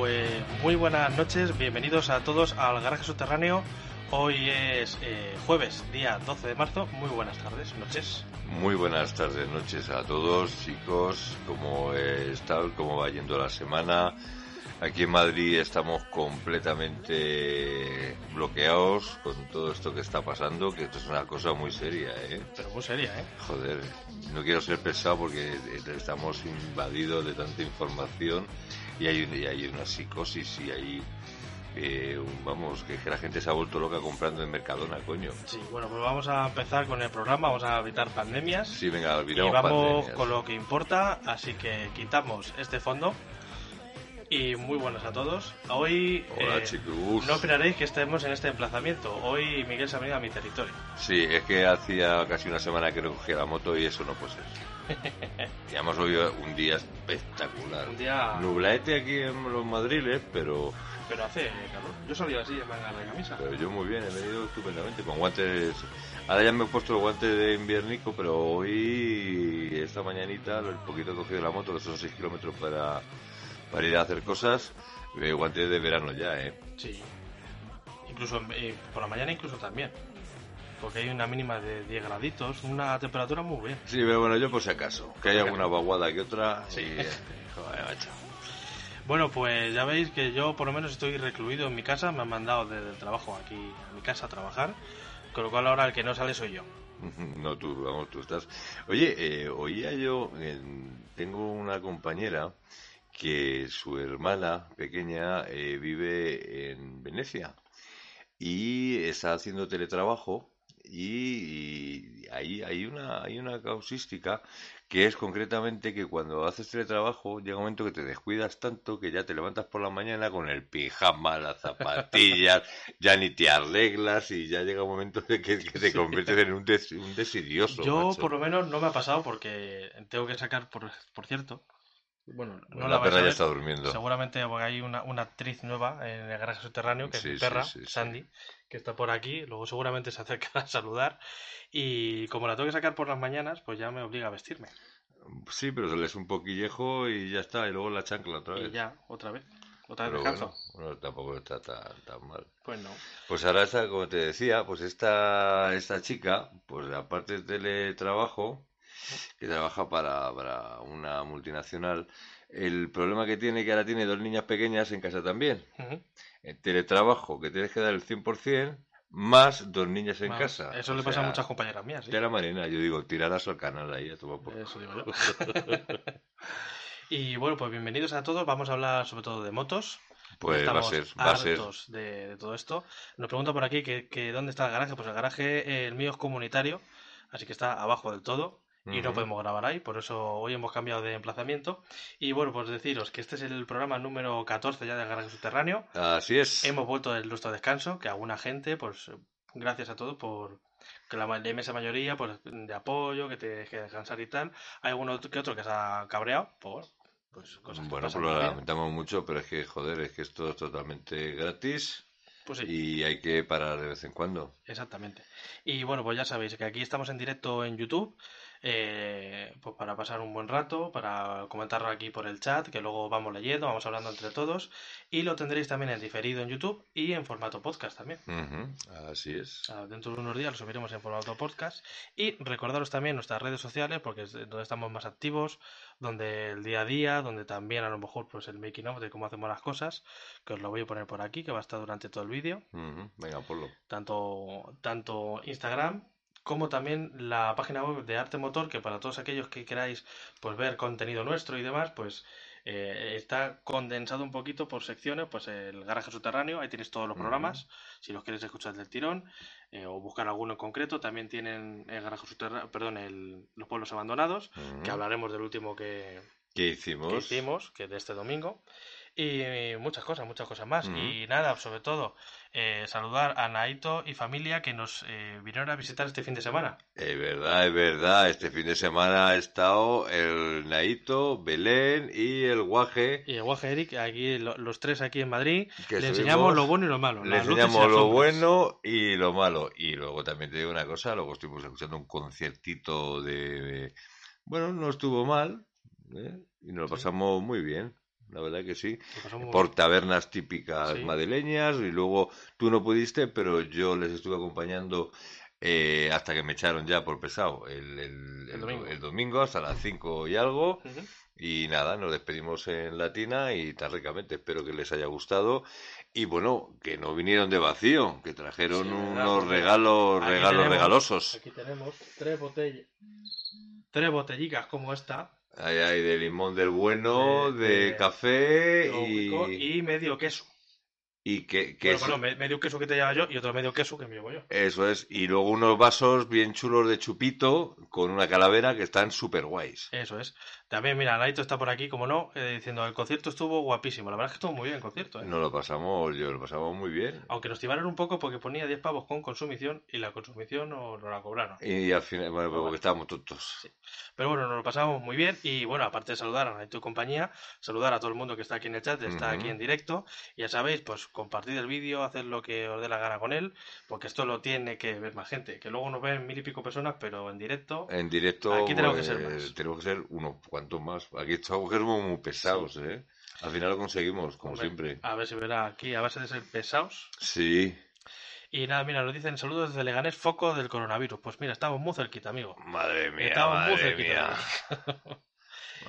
Pues muy buenas noches, bienvenidos a todos al Garaje Subterráneo. Hoy es eh, jueves, día 12 de marzo. Muy buenas tardes, noches. Muy buenas tardes, noches a todos, chicos. ¿Cómo está? ¿Cómo va yendo la semana? Aquí en Madrid estamos completamente bloqueados con todo esto que está pasando, que esto es una cosa muy seria, ¿eh? Pero muy seria, ¿eh? Joder, no quiero ser pesado porque estamos invadidos de tanta información y hay, y hay una psicosis y hay eh, vamos, que, la gente se ha vuelto loca comprando en Mercadona, coño. Sí, bueno, pues vamos a empezar con el programa, vamos a evitar pandemias. Sí, venga, y olvidamos vamos pandemias. con lo que importa, así que quitamos este fondo. Y muy buenas a todos. Hoy Hola, eh, chicos. no esperaréis que estemos en este emplazamiento. Hoy Miguel se ha venido a mi territorio. Sí, es que hacía casi una semana que no cogía la moto y eso no puede ser. y hemos hoy un día espectacular. Un día- Nublaete aquí en los madriles, pero, Pero hace calor. Yo salí así en manga de camisa. pero yo muy bien, he venido estupendamente con guantes. Ahora ya me he puesto los guantes de inviernico, pero hoy, esta mañanita, el poquito he cogido la moto, que son 6 kilómetros para, para ir a hacer cosas, eh, guantes de verano ya, ¿eh? Sí. Incluso eh, por la mañana incluso también. Porque hay una mínima de 10 graditos, una temperatura muy bien. Sí, pero bueno, yo por si acaso, que hay alguna vaguada que otra. Sí. joder, macho. Bueno, pues ya veis que yo por lo menos estoy recluido en mi casa, me han mandado desde el trabajo aquí a mi casa a trabajar, con lo cual ahora el que no sale soy yo. No, tú, vamos, tú estás. Oye, eh, oía yo, eh, tengo una compañera que su hermana pequeña eh, vive en Venecia y está haciendo teletrabajo y, y ahí hay una, hay una causística que es concretamente que cuando haces teletrabajo llega un momento que te descuidas tanto que ya te levantas por la mañana con el pijama, las zapatillas, ya ni te arreglas y ya llega un momento de que, que te conviertes en un, des- un desidioso. Yo macho. por lo menos no me ha pasado porque tengo que sacar, por, por cierto, bueno, no la, la vais a perra ya está durmiendo. Seguramente porque hay una, una actriz nueva en el garaje subterráneo, que Sí, es mi perra, sí, sí. Sandy, que está por aquí. Luego seguramente se acerca a saludar. Y como la tengo que sacar por las mañanas, pues ya me obliga a vestirme. Sí, pero se le es un poquillejo y ya está, y luego la chancla otra vez. Y ya, otra vez. Otra vez bueno, bueno, tampoco está tan, tan mal. Pues no. Pues ahora esta, como te decía, pues esta, esta chica, pues aparte de teletrabajo, que trabaja para, para una multinacional, el problema que tiene que ahora tiene dos niñas pequeñas en casa también. Ujú. El teletrabajo, que tienes que dar el 100%, más dos niñas en casa. Eso O le pasa a muchas compañeras mías. ¿sí? Ya la marina, yo digo, tirarás al canal ahí a tomar por Eso digo yo. y bueno, pues bienvenidos a todos. Vamos a hablar sobre todo de motos. Pues va a Estamos ser, va a ser. de, de todo esto. Nos pregunta por aquí que, que dónde está el garaje. Pues el garaje, eh, el mío es comunitario, así que está abajo del todo. Y no podemos grabar ahí, por eso hoy hemos cambiado de emplazamiento. Y bueno, pues deciros que este es el programa número 14 ya del garaje subterráneo. Así es. Hemos vuelto del nuestro descanso, que alguna gente, pues gracias a todos por que la, inmensa mayoría pues de apoyo, que te deje descansar y tal. Hay alguno que otro que se ha cabreado por pues cosas que Bueno, pasan pues lo lamentamos mucho, pero es que, joder, es que esto es totalmente gratis Pues sí. y hay que parar de vez en cuando. Exactamente. Y bueno, pues ya sabéis que aquí estamos en directo en YouTube, eh, pues para pasar un buen rato, para comentarlo aquí por el chat, que luego vamos leyendo, vamos hablando entre todos, y lo tendréis también en diferido en YouTube y en formato podcast también. Así es. Ah, Dentro de unos días lo subiremos en formato podcast. Y recordaros también nuestras redes sociales, porque es donde estamos más activos, donde el día a día, donde también a lo mejor pues el making of de cómo hacemos las cosas, que os lo voy a poner por aquí, que va a estar durante todo el vídeo. Venga, ponlo. Tanto, tanto Instagram como también la página web de Arte Motor, que para todos aquellos que queráis pues ver contenido nuestro y demás, pues eh, está condensado un poquito por secciones, pues el garaje subterráneo, ahí tenéis todos los programas, si los queréis escuchar del tirón, eh, o buscar alguno en concreto, también tienen el garaje subterráneo, perdón, el- los pueblos abandonados, que hablaremos del último que, ¿Qué que hicimos? hicimos, que de este domingo. Y muchas cosas, muchas cosas más. Y nada, sobre todo, eh, saludar a Naito y familia que nos eh, vinieron a visitar este fin de semana. Es verdad, es verdad. Este fin de semana ha estado el Naito, Belén y el Guaje. Y el guaje Eric, aquí lo- los tres aquí en Madrid, Que le enseñamos lo bueno y lo malo. Le enseñamos lo bueno y lo malo. Y luego también te digo una cosa, luego estuvimos escuchando un conciertito de... Bueno, no estuvo mal, ¿eh? Y nos lo Sí. pasamos muy bien, la verdad que sí. Por tabernas típicas Sí. madrileñas y luego tú no pudiste, pero yo les estuve acompañando eh, hasta que me echaron ya por pesado el, el- El domingo. el domingo hasta las 5 y algo. Y nada, nos despedimos en Latina y tan ricamente. Espero que les haya gustado. Y bueno, que no vinieron de vacío, que trajeron Sí, unos regalos, regalos tenemos- regalosos. Aquí tenemos tres botellas. Tres botellicas como esta. Hay, hay de limón del bueno, De- café y, y medio queso. y que, que Bueno, bueno, medio queso que te lleva yo y otro medio queso que me llevo yo. eso es. Y luego unos vasos bien chulos de chupito con una calavera que están súper guays. Eso es. También, mira, Naito está por aquí, como no, eh, diciendo el concierto estuvo guapísimo. La verdad es que estuvo muy bien el concierto. ¿eh? Nos lo pasamos, yo lo pasamos muy bien. Aunque nos timaron un poco porque ponía 10 pavos con consumición y la consumición no, no la cobraron. Y al final, bueno, Bueno. porque estábamos tontos. Sí. Pero bueno, nos lo pasamos muy bien y bueno, aparte de saludar a Naito y compañía, saludar a todo el mundo que está aquí en el chat, está aquí en directo. Y ya sabéis, pues compartid el vídeo, haced lo que os dé la gana con él, porque esto lo tiene que ver más gente. Que luego nos ven mil y pico personas, pero en directo. En directo Aquí tenemos que pues, ser más. tenemos que ser uno, cuanto más. Aquí estamos que somos muy pesados, ¿eh? Al final lo conseguimos, como hombre, siempre. A ver si verá aquí, a base de ser pesados. Sí, Y nada, mira, nos dicen saludos desde Leganés, foco del coronavirus. Pues mira, estamos muy cerquita, amigo. madre mía, Estamos muy madre cerquita. mía.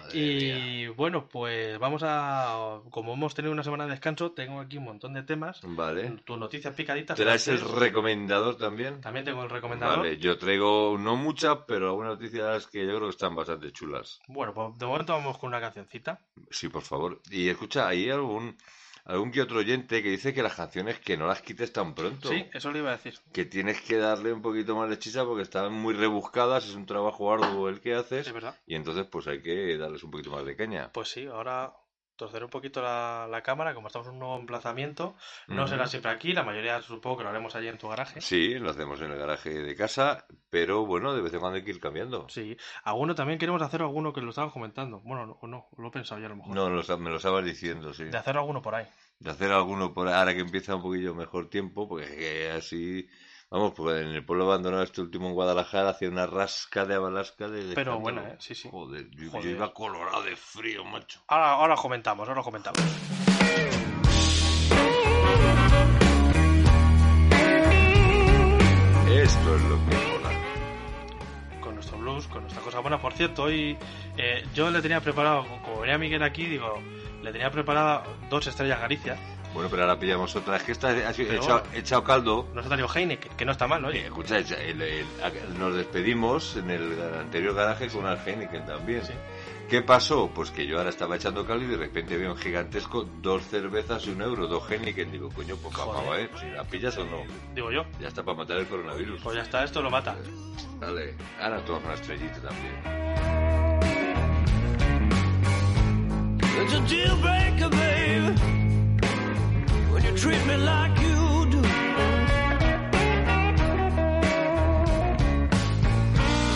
Madre mía. Y bueno, pues vamos a. Como hemos tenido una semana de descanso, tengo aquí un montón de temas. Vale. Tus noticias picaditas. ¿Traes el recomendador también? También tengo el recomendador. Vale, yo traigo no muchas, pero algunas noticias que yo creo que están bastante chulas. Bueno, pues de momento vamos con una cancioncita. Sí, por favor. Y escucha, hay algún algún que otro oyente que dice que las canciones que no las quites tan pronto. Sí, eso le iba a decir. Que tienes que darle un poquito más de chicha porque están muy rebuscadas, es un trabajo arduo el que haces. Es verdad. Y entonces pues hay que darles un poquito más de caña. Pues sí, ahora torceré un poquito la, la cámara, como estamos en un nuevo emplazamiento. No será siempre aquí, la mayoría supongo que lo haremos allí en tu garaje. Sí, lo hacemos en el garaje de casa, pero bueno, de vez en cuando hay que ir cambiando. Sí, alguno también queremos hacer alguno que lo estaban comentando. Bueno, no, o no, lo he pensado ya a lo mejor. No, lo me lo estabas diciendo, sí. De hacer alguno por ahí. De hacer alguno por ahora que empieza un poquillo mejor tiempo, porque que así... Vamos, pues en el pueblo abandonado este último en Guadalajara hacía una rasca de abalasca de... Pero buena, ¿eh? Sí, sí. Joder, yo, iba colorado de frío, macho. Ahora, ahora comentamos, ahora comentamos. Esto es lo que mola. Con nuestro blues, con nuestra cosa buena. Por cierto, hoy eh, yo le tenía preparado, como venía Miguel aquí, digo, le tenía preparada dos estrellas Galicia. Bueno, pero ahora pillamos otra. Es que esta ha sido echado, caldo. Nos ha traído Heineken, que no está mal, Oye, oye. escucha, el- el- nos despedimos en el anterior garaje con una Heineken también. Sí. ¿Qué pasó? Pues que yo ahora estaba echando caldo y de repente veo un gigantesco dos cervezas y un euro, dos Heineken. Digo, coño, pues a ver si la pillas o no. Digo yo. Ya está para matar el coronavirus. Pues ya está, esto lo mata. Dale, ahora toma una estrellita también. When you treat me like you do.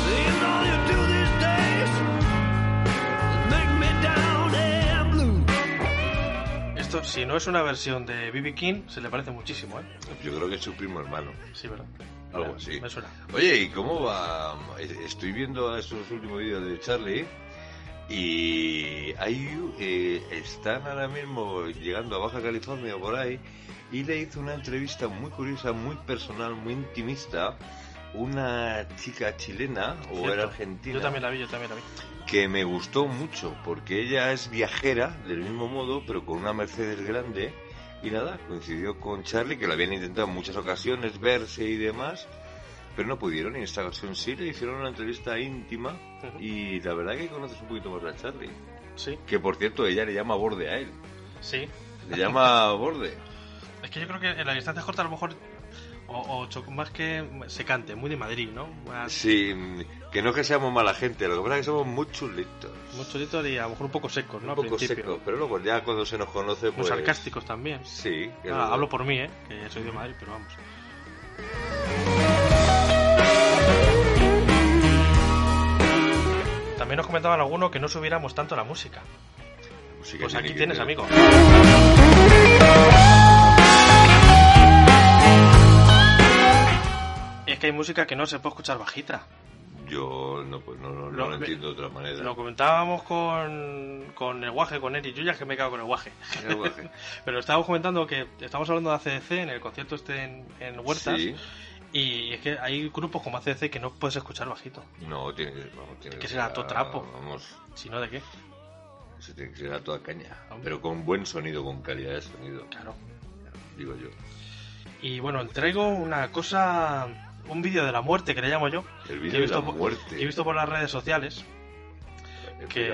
Seeing all you do these days make me down and blue. Esto, si no es una versión de BB King, se le parece muchísimo, ¿eh? Yo creo que es su primo hermano. Sí, ¿verdad? Algo así. Me suena. Oye, ¿y cómo va? Estoy viendo estos últimos vídeos de Charlie y hay, eh, están ahora mismo llegando a Baja California por ahí y le hizo una entrevista muy curiosa, muy personal, muy intimista una chica chilena o Cierto. era argentina Yo también la vi, yo también la vi. que me gustó mucho porque ella es viajera del mismo modo pero con una Mercedes grande y nada, coincidió con Charlie que lo habían intentado en muchas ocasiones verse y demás pero no pudieron y en esta ocasión sí le hicieron una entrevista íntima y la verdad que conoces un poquito más a Charlie Sí, que por cierto ella le llama borde a él sí. le llama borde Es que yo creo que en la distancia corta a lo mejor. O, o más que secante, muy de Madrid, ¿no? Más, sí, que no es que seamos mala gente lo que pasa es que somos muy chulitos Muy cholitos y a lo mejor un poco secos, ¿no? un poco secos pero luego ya cuando se nos conoce Muy pues sarcásticos también. sí Ah, hablo por mí, ¿eh? Que soy de Madrid, pero vamos. También nos comentaban algunos que no subiéramos tanto la música. Pues aquí tienes, ser. amigo. Es que hay música que no se puede escuchar bajita. Yo no, pues no, no, no Lo- lo entiendo de otra manera. Lo comentábamos con, con el guaje, con Eric. Yo ya es que me cago con el guaje. El guaje. Pero estábamos comentando que estamos hablando de ACDC en el concierto este en, en Huertas. Sí, Y es que hay grupos como ACDC que no puedes escuchar bajito. no, tiene que, vamos, tiene Que ser a- todo trapo. Vamos, Si no, ¿de qué? se tiene que ser a toda caña. Hombre. Pero con buen sonido, con calidad de sonido, Claro. digo yo. Y bueno, traigo una cosa, un vídeo de la muerte que le llamo yo. El vídeo de la muerte. que he visto por las redes sociales. Que.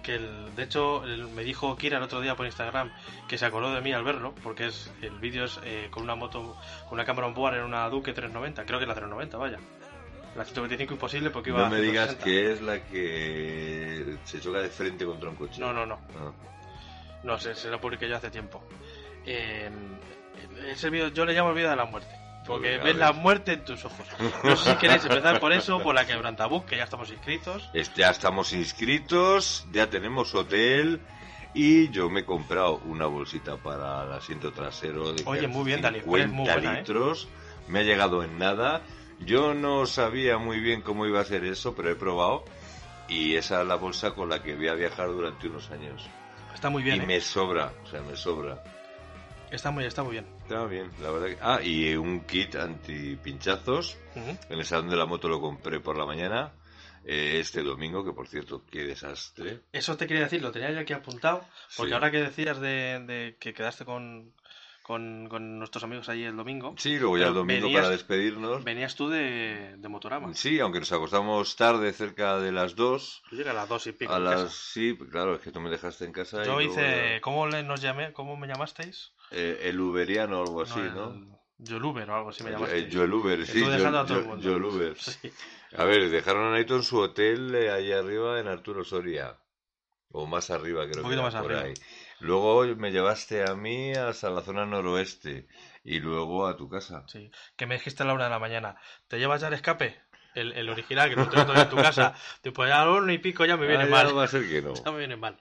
Que el- de hecho el- me dijo Kira el otro día por Instagram que se acordó de mí al verlo, porque es el vídeo es eh, con una moto, con una cámara on board en una Duke 390, creo que es la 390, vaya. La 125 imposible porque iba No a me digas 160. que es la que se choca de frente contra un coche. No, no, no. Ah. No sé, se lo publiqué yo hace tiempo. Eh, ese vídeo, yo le llamo el vídeo de la muerte. Porque Pues, ves la muerte en tus ojos. No sé si queréis empezar por eso, por la quebrantabús, que ya estamos inscritos. Este, ya estamos inscritos, ya tenemos hotel y yo me he comprado una bolsita para el asiento trasero de Oye, muy bien, Dani, 50 es muy buena, ¿eh? litros. Me ha llegado en nada. Yo no sabía muy bien cómo iba a ser eso, pero he probado y esa es la bolsa con la que voy a viajar durante unos años. Está muy bien, y ¿eh? me sobra, o sea, me sobra. Está muy, está muy bien. Está bien, la verdad que... Ah, y un kit antipinchazos. Ujú. En el salón de la moto lo compré por la mañana. eh, este domingo, que por cierto, qué desastre. Eso te quería decir, lo tenía yo aquí apuntado, porque Sí. ahora que decías de, de que quedaste con, con, con nuestros amigos allí el domingo, Sí, luego ya el domingo venías- para despedirnos. venías tú de, de Motorama. Sí, aunque nos acostamos tarde, cerca de las 2. Yo llegué a las dos y pico. A en las... casa. Sí, claro, es que tú me dejaste en casa. y Yo luego hice, ¿cómo le, nos llamé? ¿Cómo me llamasteis? Ya- eh, el Uberiano o algo así, ¿no? Yo el Uber o algo así me Eh, llamasteis. yo el Uber, sí. Dejando a todo el mundo. Sí. A ver, dejaron a Naito en su hotel eh, ahí arriba en Arturo Soria. O más arriba, creo Un que poquito era, más por arriba. ahí. Luego me llevaste a mí hasta la zona noroeste y luego a tu casa. Sí, que me dijiste a la una de la mañana, ¿te llevas ya el escape? El, el original, que no tengo todavía en tu casa. Después ya a la una y pico ya me viene Ah, ya mal. va a ser que no. Ya me viene mal.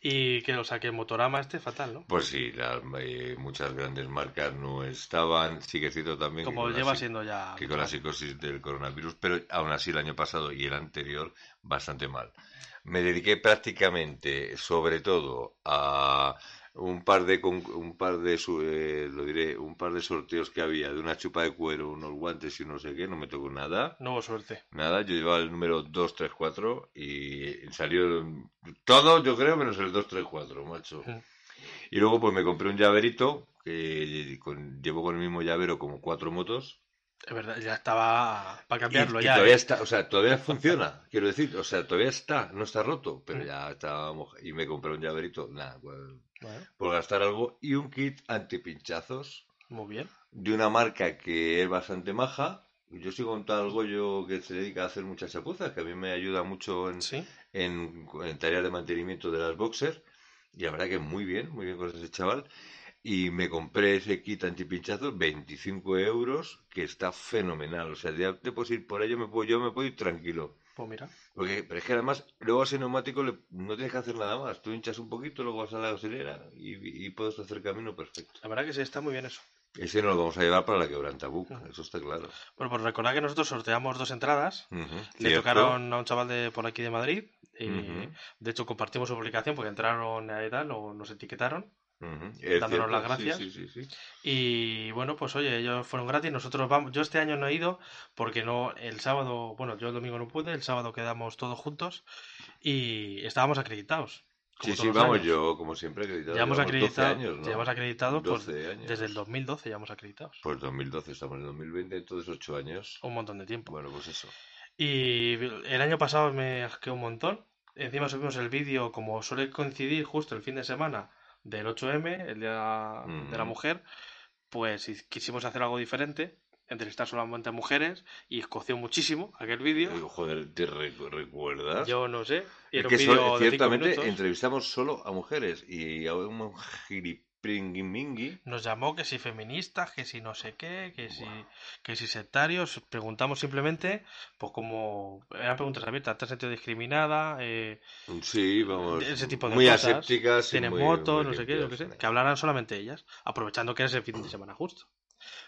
Y que, o sea, que Motorama este fatal, ¿no? Pues sí, las, eh, muchas grandes marcas no estaban. Sí que cierto también Como lleva siendo ya... que con la psicosis del coronavirus, pero aún así el año pasado y el anterior bastante mal. Me dediqué prácticamente, sobre todo, a un par de un par de eh, lo diré, un par de sorteos que había de una chupa de cuero, unos guantes y no sé qué, no me tocó nada. No hubo suerte. Nada, yo llevaba el número 234 y salió todo, yo creo, menos el 234, macho. Mm. Y luego pues me compré un llaverito, que con- llevo con el mismo llavero como cuatro motos. Es verdad, ya estaba para cambiarlo y, y ya. todavía ¿eh? está, o sea, todavía funciona, quiero decir, o sea, todavía está, no está roto, pero Mm. ya está moja- Y me compré un llaverito, nada, pues, Bueno, por gastar algo, y un kit antipinchazos muy bien. de una marca que es bastante maja. Yo sigo con tal Goyo que se dedica a hacer muchas chapuzas, que a mí me ayuda mucho en, Sí. en, en tareas de mantenimiento de las boxers. Y la verdad que muy bien, muy bien con ese chaval. Y me compré ese kit antipinchazos, 25 euros, que está fenomenal. O sea, ya te puedes ir por ello, me puedo, yo me puedo ir tranquilo. Pues mira. Porque, pero es que además, luego a ese neumático le- no tienes que hacer nada más. Tú hinchas un poquito, luego vas a la gasolinera y, y puedes hacer camino perfecto. La verdad que sí, está muy bien eso. Ese nos lo vamos a llevar para la quebrantabuc, Ujú. eso está claro. Bueno, pues recordad que nosotros sorteamos dos entradas. Le cierto. tocaron a un chaval de por aquí de Madrid. y Ujú. De hecho, compartimos su publicación porque entraron tal, o nos etiquetaron. Es dándonos las gracias. Sí, sí, sí. Y bueno, pues oye, ellos fueron gratis, nosotros vamos, yo este año no he ido porque no, el sábado, bueno, yo el domingo no pude, el sábado quedamos todos juntos y estábamos acreditados. como Sí, sí, vamos, años. yo como siempre acreditado. Llevamos llevamos 12 acreditados, años, ¿no? llevamos acreditados pues, 12 años. desde el 2012, llevamos acreditados. Pues 2012, estamos en el 2020, entonces 8 años. Un montón de tiempo. Bueno, pues eso. Y el año pasado me asqueó un montón. Encima subimos el vídeo, como suele coincidir justo el fin de semana del 8M, el Día de la Mm. Mujer, pues quisimos hacer algo diferente, entrevistar solamente a mujeres y escoció muchísimo aquel vídeo. Joder, ¿te re- recuerdas? Yo no sé. es era un que so- de ciertamente entrevistamos solo a mujeres y a un giripringimingui. Nos llamó que si feministas, que si no sé qué, que si, que si sectarios. Preguntamos simplemente, pues como eran preguntas abiertas, ¿te has sentido discriminada? Eh, Sí, vamos. ese tipo de muy cosas. asépticas. y Tienen muy- motos, muy no sé qué, yo qué sé. Que hablaran solamente ellas, aprovechando que es el fin de semana justo.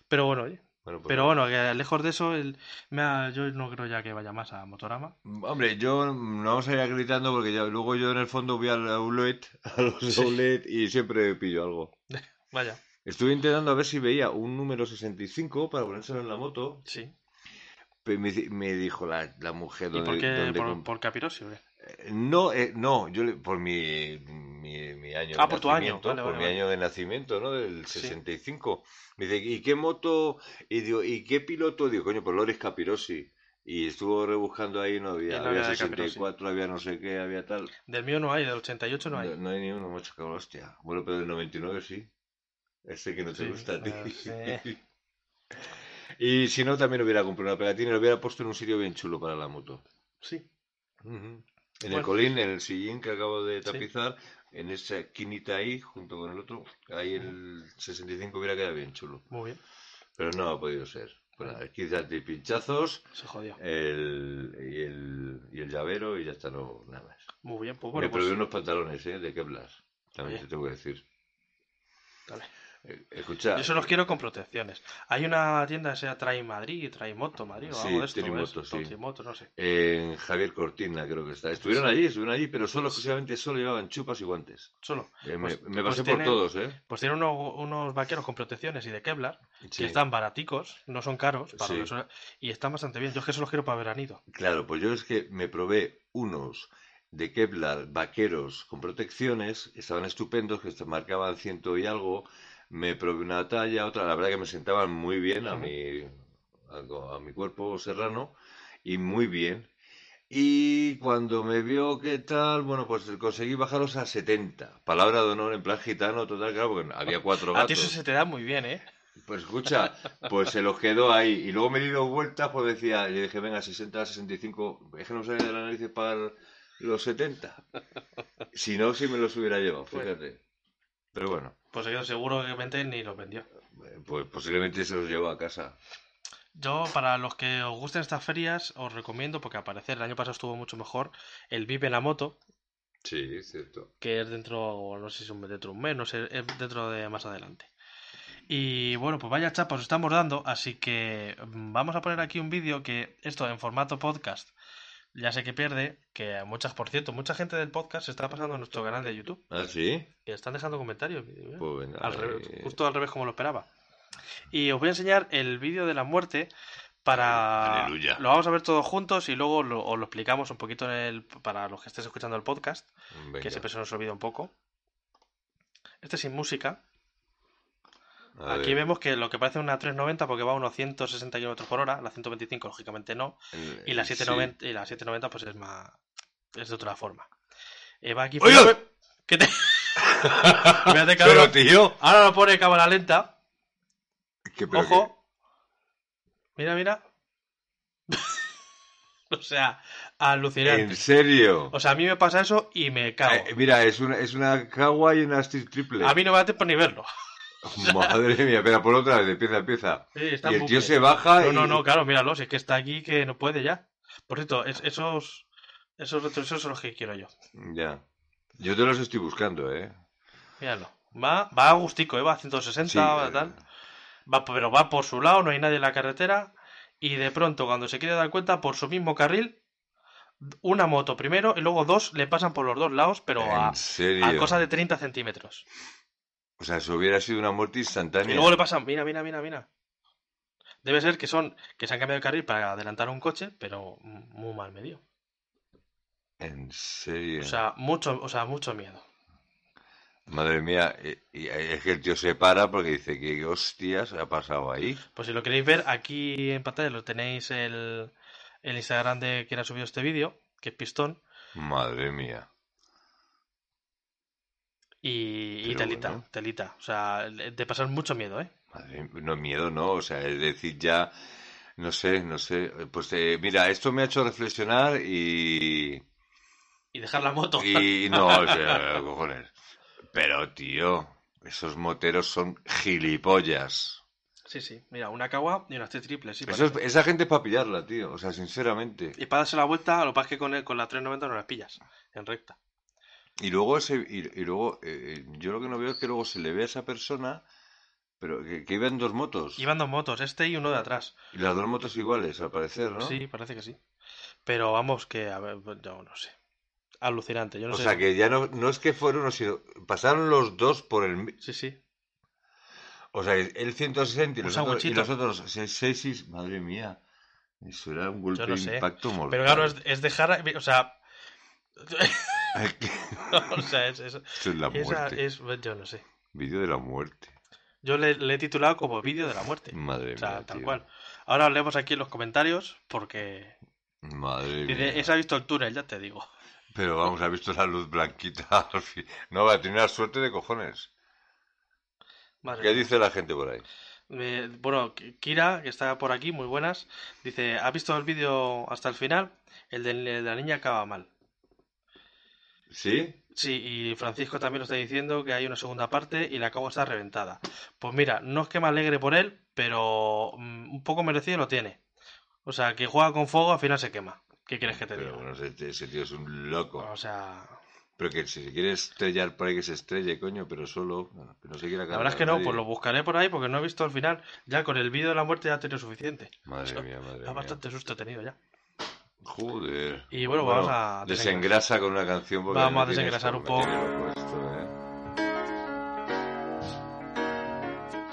Pero bueno, oye. Bueno, pues Pero bueno, que lejos de eso, el, yo no creo ya que vaya más a Motorama. Hombre, yo no vamos a ir acreditando porque ya, luego yo en el fondo voy al outlet, a los Sí. outlet y siempre pillo algo. Vaya, Estuve intentando a ver si veía un número 65 para ponérselo en la moto. sí. me, me dijo la, la mujer ¿Y por qué? donde ¿Por, comp- por Capirosi o qué? Eh, No, eh, no, yo por mi, mi, mi año Ah, de por tu año, nacimiento, vale, por vale, mi vale. año de nacimiento, ¿no? Del Sí. 65. Me dice, ¿y qué moto? Y digo, ¿y qué piloto? Digo, coño, pues Loris Capirosi. Y estuvo rebuscando ahí, no había, Y no había había de Capirosi. 64, había no sé qué, había tal. Del mío no hay, del 88 no hay. No, no hay ni uno, macho, cabrón, hostia. Bueno, pero del 99 sí. Ese que no te Sí, gusta a ti. sí. y si no, también hubiera comprado una pegatina y lo hubiera puesto en un sitio bien chulo para la moto. Sí. Ujú. En Bueno. el colín, en el sillín que acabo de Sí. tapizar, en esa esquinita ahí, junto con el otro, ahí el 65 hubiera quedado bien chulo. Muy bien. Pero no ha podido ser. Pues nada, quizás de pinchazos Se jodió. el, y, el, y el llavero y ya está, no, nada más. Muy bien, pues Me bueno, pues. probé unos pantalones, ¿eh? De Kevlar. También te tengo que decir. dale. Eh, Escucha. Yo se los quiero con protecciones. Hay una tienda que sea Trae Madrid, Trae Moto Madrid o Sí, algo de esto. Trimoto, ¿ves? sí. Trimoto, no sé. En Javier Cortina, creo que está. Estuvieron allí, estuvieron allí, pero solo, exclusivamente solo llevaban chupas y guantes. Solo. Eh, Pues- me, me pues pasé tiene- por todos, ¿eh? Pues tienen unos, unos vaqueros con protecciones y de Kevlar Sí. que están baraticos, no son caros para y están bastante bien. Yo es que se los quiero para veranito. Claro, pues yo es que me probé unos de Kevlar vaqueros con protecciones, estaban estupendos, que se marcaban ciento y algo. Me probé una talla, otra, la verdad que me sentaban muy bien a mi, a, a mi cuerpo serrano y muy bien. Y cuando me vio qué tal, bueno, pues conseguí bajarlos a 70. Palabra de honor en plan gitano, total, claro, porque había cuatro A ti eso gatos. se te da muy bien, ¿eh? Pues escucha, pues se los quedó ahí. Y luego me di dos vueltas, pues decía, le dije, venga, 60, 65, es que no salía de la nariz para los 70. Si no, si me los hubiera llevado, fíjate. Pero bueno, Pues yo seguramente ni los vendió. eh, pues posiblemente se los llevó a casa. Yo, para los que os gusten estas ferias, os recomiendo, porque al parecer el año pasado estuvo mucho mejor, el Vive en la Moto, Sí, es cierto. que es dentro, no sé si es dentro de un mes, no sé, es dentro de más adelante. Y bueno, pues vaya chapa, os estamos dando, así que mm, vamos a poner aquí un vídeo que esto en formato podcast ya sé que pierde, que muchas, por cierto, mucha gente del podcast se está pasando a nuestro canal de YouTube, ¿Ah, sí? que están dejando comentarios. ¿eh? Pues venga. Al revés, eh, justo al revés como lo esperaba. Y os voy a enseñar el vídeo de la muerte para... Aleluya. Lo vamos a ver todos juntos y luego lo, os lo explicamos un poquito en el, para los que estéis escuchando el podcast, venga. que siempre se nos olvida un poco. Este sin música. Aquí vemos que lo que parece una 390 porque va a unos 160 km por hora, la 125 lógicamente no, el- y la sí. 790, y la 790 pues es más... es de otra forma. Eh, va aquí... ¡Oiga! ¿Qué te... Pero tío, Ahora lo pone cámara lenta. pero Ojo. Mira, mira. o sea, alucinante. en serio. O sea, a mí me pasa eso y me cago. Eh, mira, es una, es una Kawa y una Triple. A mí no me da tiempo ni verlo. Madre mía, espera, por otra vez, de pieza a pieza. Sí, está Y el tío se baja No, y... no, no, claro, míralo, si es que está aquí que no puede ya. Por cierto, es- esos esos retrocesos son los que quiero yo. Ya. Yo te los estoy buscando, ¿eh? Míralo. Va, va a gustico, ¿eh? va a 160, Sí, va eh, tal. Va, pero va por su lado, no hay nadie en la carretera. Y de pronto, cuando se quiere dar cuenta, por su mismo carril, una moto primero y luego dos le pasan por los dos lados, pero a, a cosa de 30 centímetros. O sea, eso hubiera sido una muerte Y instantánea. luego le pasan, mira, mira, mira, mira. Debe ser que son, que se han cambiado de carril para adelantar un coche, pero muy mal medio. En serio. O sea, mucho, o sea, mucho miedo. Madre mía, y, y es que el tío se para porque dice que hostias ha pasado ahí. Pues si lo queréis ver, aquí en pantalla lo tenéis el, el Instagram de quien ha subido este vídeo, que es Pistón, Madre mía. Y, telita, bueno. telita. O sea, de pasar mucho miedo, ¿eh? Madre, no miedo, no. O sea, es decir, ya, no sé, no sé. Pues eh, mira, esto me ha hecho reflexionar y, Y dejar la moto. y no, o sea, cojones. Pero tío, esos moteros son gilipollas. Sí, sí. Mira, una cagua y una T triple, sí. Eso es- parece. esa gente es para pillarla, tío. O sea, sinceramente. Y para darse la vuelta, lo que pasa es que con, el, con la 390 no las pillas en recta. Y luego ese, y, y luego, eh, yo lo que no veo es que luego se le ve a esa persona, pero que, que iba en dos motos. Iban dos motos, este y uno de atrás. Y las dos motos iguales, al parecer, ¿no? Sí, parece que sí. Pero vamos, que, a ver, pues, yo no sé. Alucinante, yo no o sé. sea, que ya no, no es que fueron uno, sino pasaron los dos por el... Sí, sí. O sea, el 160 y los, otros, y los otros 6 madre mía. Eso era un golpe no de impacto mortal. Pero claro, es, es dejar. O sea. O sea, es, es, es la esa muerte. es. Yo no sé. Vídeo de la muerte. Yo le, le he titulado como vídeo de la muerte. Madre O sea, mía, tal tío. cual. Ahora os leemos aquí en los comentarios porque. Madre Dice, mía. ese ha visto el túnel, ya te digo. Pero vamos, ha visto la luz blanquita al fin. No, va a tener suerte de cojones. Madre ¿Qué mía. dice la gente por ahí? Eh, bueno, Ki- Kira, que está por aquí, muy buenas, dice, ¿has visto el vídeo hasta el final? El de, el de la niña acaba mal. ¿Sí? Sí, y Francisco también lo está diciendo que hay una segunda parte y la acabo está reventada. Pues mira, no es que me alegre por él, pero mm, un poco merecido lo tiene. O sea, que juega con fuego, al final se quema. ¿Qué quieres que te Pero diga? bueno, ese, ese tío es un loco. O sea, Pero que si se quiere estrellar por ahí que se estrelle, coño, pero solo. bueno, que no se quiera la verdad es que no, pues lo buscaré por ahí porque no he visto el final. Ya con el vídeo de la muerte ya he tenido suficiente. Madre mía, madre Da mía. bastante susto he tenido ya. Joder. Y bueno, vamos a Desengrasa con una canción. porque Vamos a desengrasar un poco. puesto, ¿eh?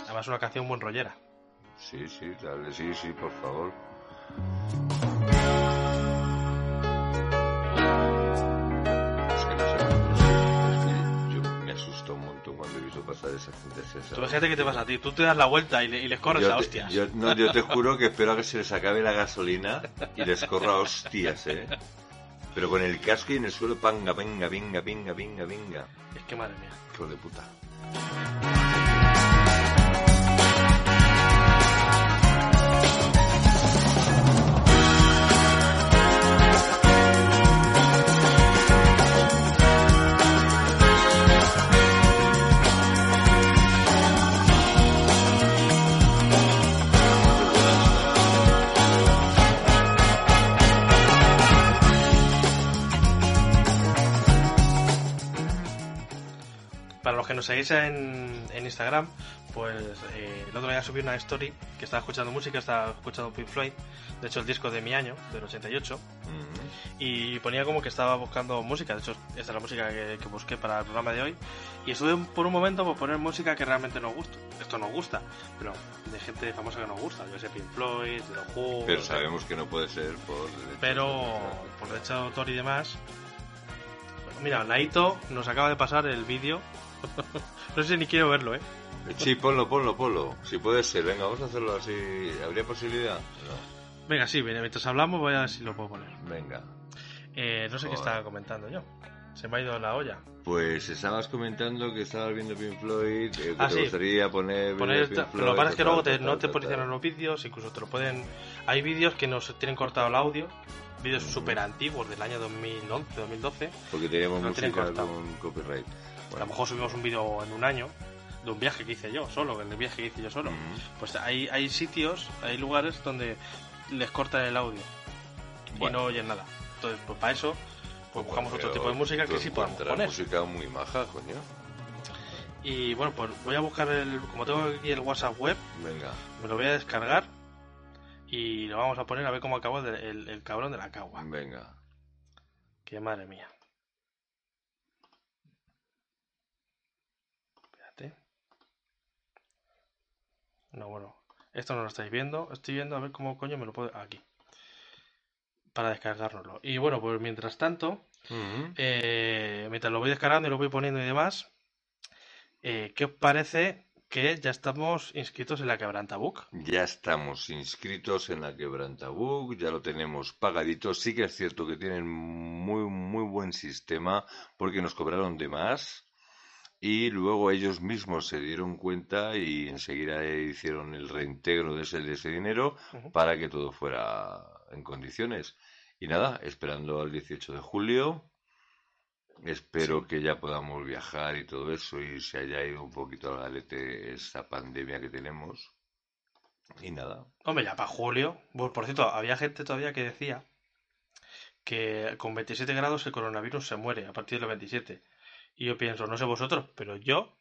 Además, una canción muy rollera. Sí, sí, dale, sí, sí, por favor. Esa esa- Tú fíjate que te pasa a ti. Tú te das la vuelta y, le- y les corres Yo a te- hostias. Yo, no, yo te juro que espero a que se les acabe la gasolina y les corra a hostias, ¿eh? Pero con el casco y en el suelo, panga, venga, venga, venga, venga, venga. Es que madre mía. Hijo de puta. Que nos seguís en, en Instagram, pues eh, el otro día subí una story que estaba escuchando música, estaba escuchando Pink Floyd, de hecho el disco de mi año, del 88, Mm. y ponía como que estaba buscando música, de hecho esta es la música que, que busqué para el programa de hoy, y estuve por un momento por poner música que realmente nos gusta, esto nos gusta, pero de gente famosa que nos gusta, yo sé Pink Floyd, de los Who, Pero sabemos que no puede ser por... pero por derecho de autor y demás. Mira, Naito nos acaba de pasar el vídeo. no sé ni quiero verlo, ¿eh? Sí, ponlo, ponlo, ponlo. Si puede ser, venga, vamos a hacerlo así. ¿Habría posibilidad? No. Venga, sí, mientras hablamos voy a ver si lo puedo poner. Venga. Eh, no sé qué estaba comentando yo. Se me ha ido la olla. Pues estabas comentando que estabas viendo Pink Floyd, eh, que Ah, te sí. gustaría poner... Poner, Pink pero lo que pasa es que luego te- no te posicionan los vídeos, incluso te lo pueden... Hay vídeos que nos tienen cortado el audio, vídeos Ujú. súper antiguos del año 2011, 2012. Porque teníamos música con copyright. A lo mejor subimos un vídeo en un año de un viaje que hice yo solo, el viaje que hice yo solo. Pues hay, hay sitios, hay lugares donde les cortan el audio y no oyen nada. Entonces, pues para eso, pues buscamos otro tipo de música que sí podemos poner. música muy maja, coño. Y bueno, pues voy a buscar el, como tengo aquí el WhatsApp web, Venga. me lo voy a descargar y lo vamos a poner a ver cómo acabó el, el- el cabrón de la cagua. Venga. Que madre mía. Espérate. No, bueno. Esto no lo estáis viendo. Estoy viendo a ver cómo coño me lo puedo. Aquí. Para descargárnoslo. Y bueno, pues mientras tanto, eh, mientras lo voy descargando y lo voy poniendo y demás, eh, ¿qué os parece que ya estamos inscritos en la Quebrantabook? Ya estamos inscritos en la Quebrantabook, ya lo tenemos pagadito. Sí que es cierto que tienen muy, muy buen sistema porque nos cobraron de más y luego ellos mismos se dieron cuenta y enseguida hicieron el reintegro de ese, de ese dinero para que todo fuera en condiciones. Y nada, esperando al 18 de julio. Espero que ya podamos viajar y todo eso y se haya ido un poquito al galete esta pandemia que tenemos. Y nada, Hombre, ya para julio. Bueno, por cierto, había gente todavía que decía que con 27 grados el coronavirus se muere a partir de los 27. Y yo pienso, no sé vosotros, pero yo,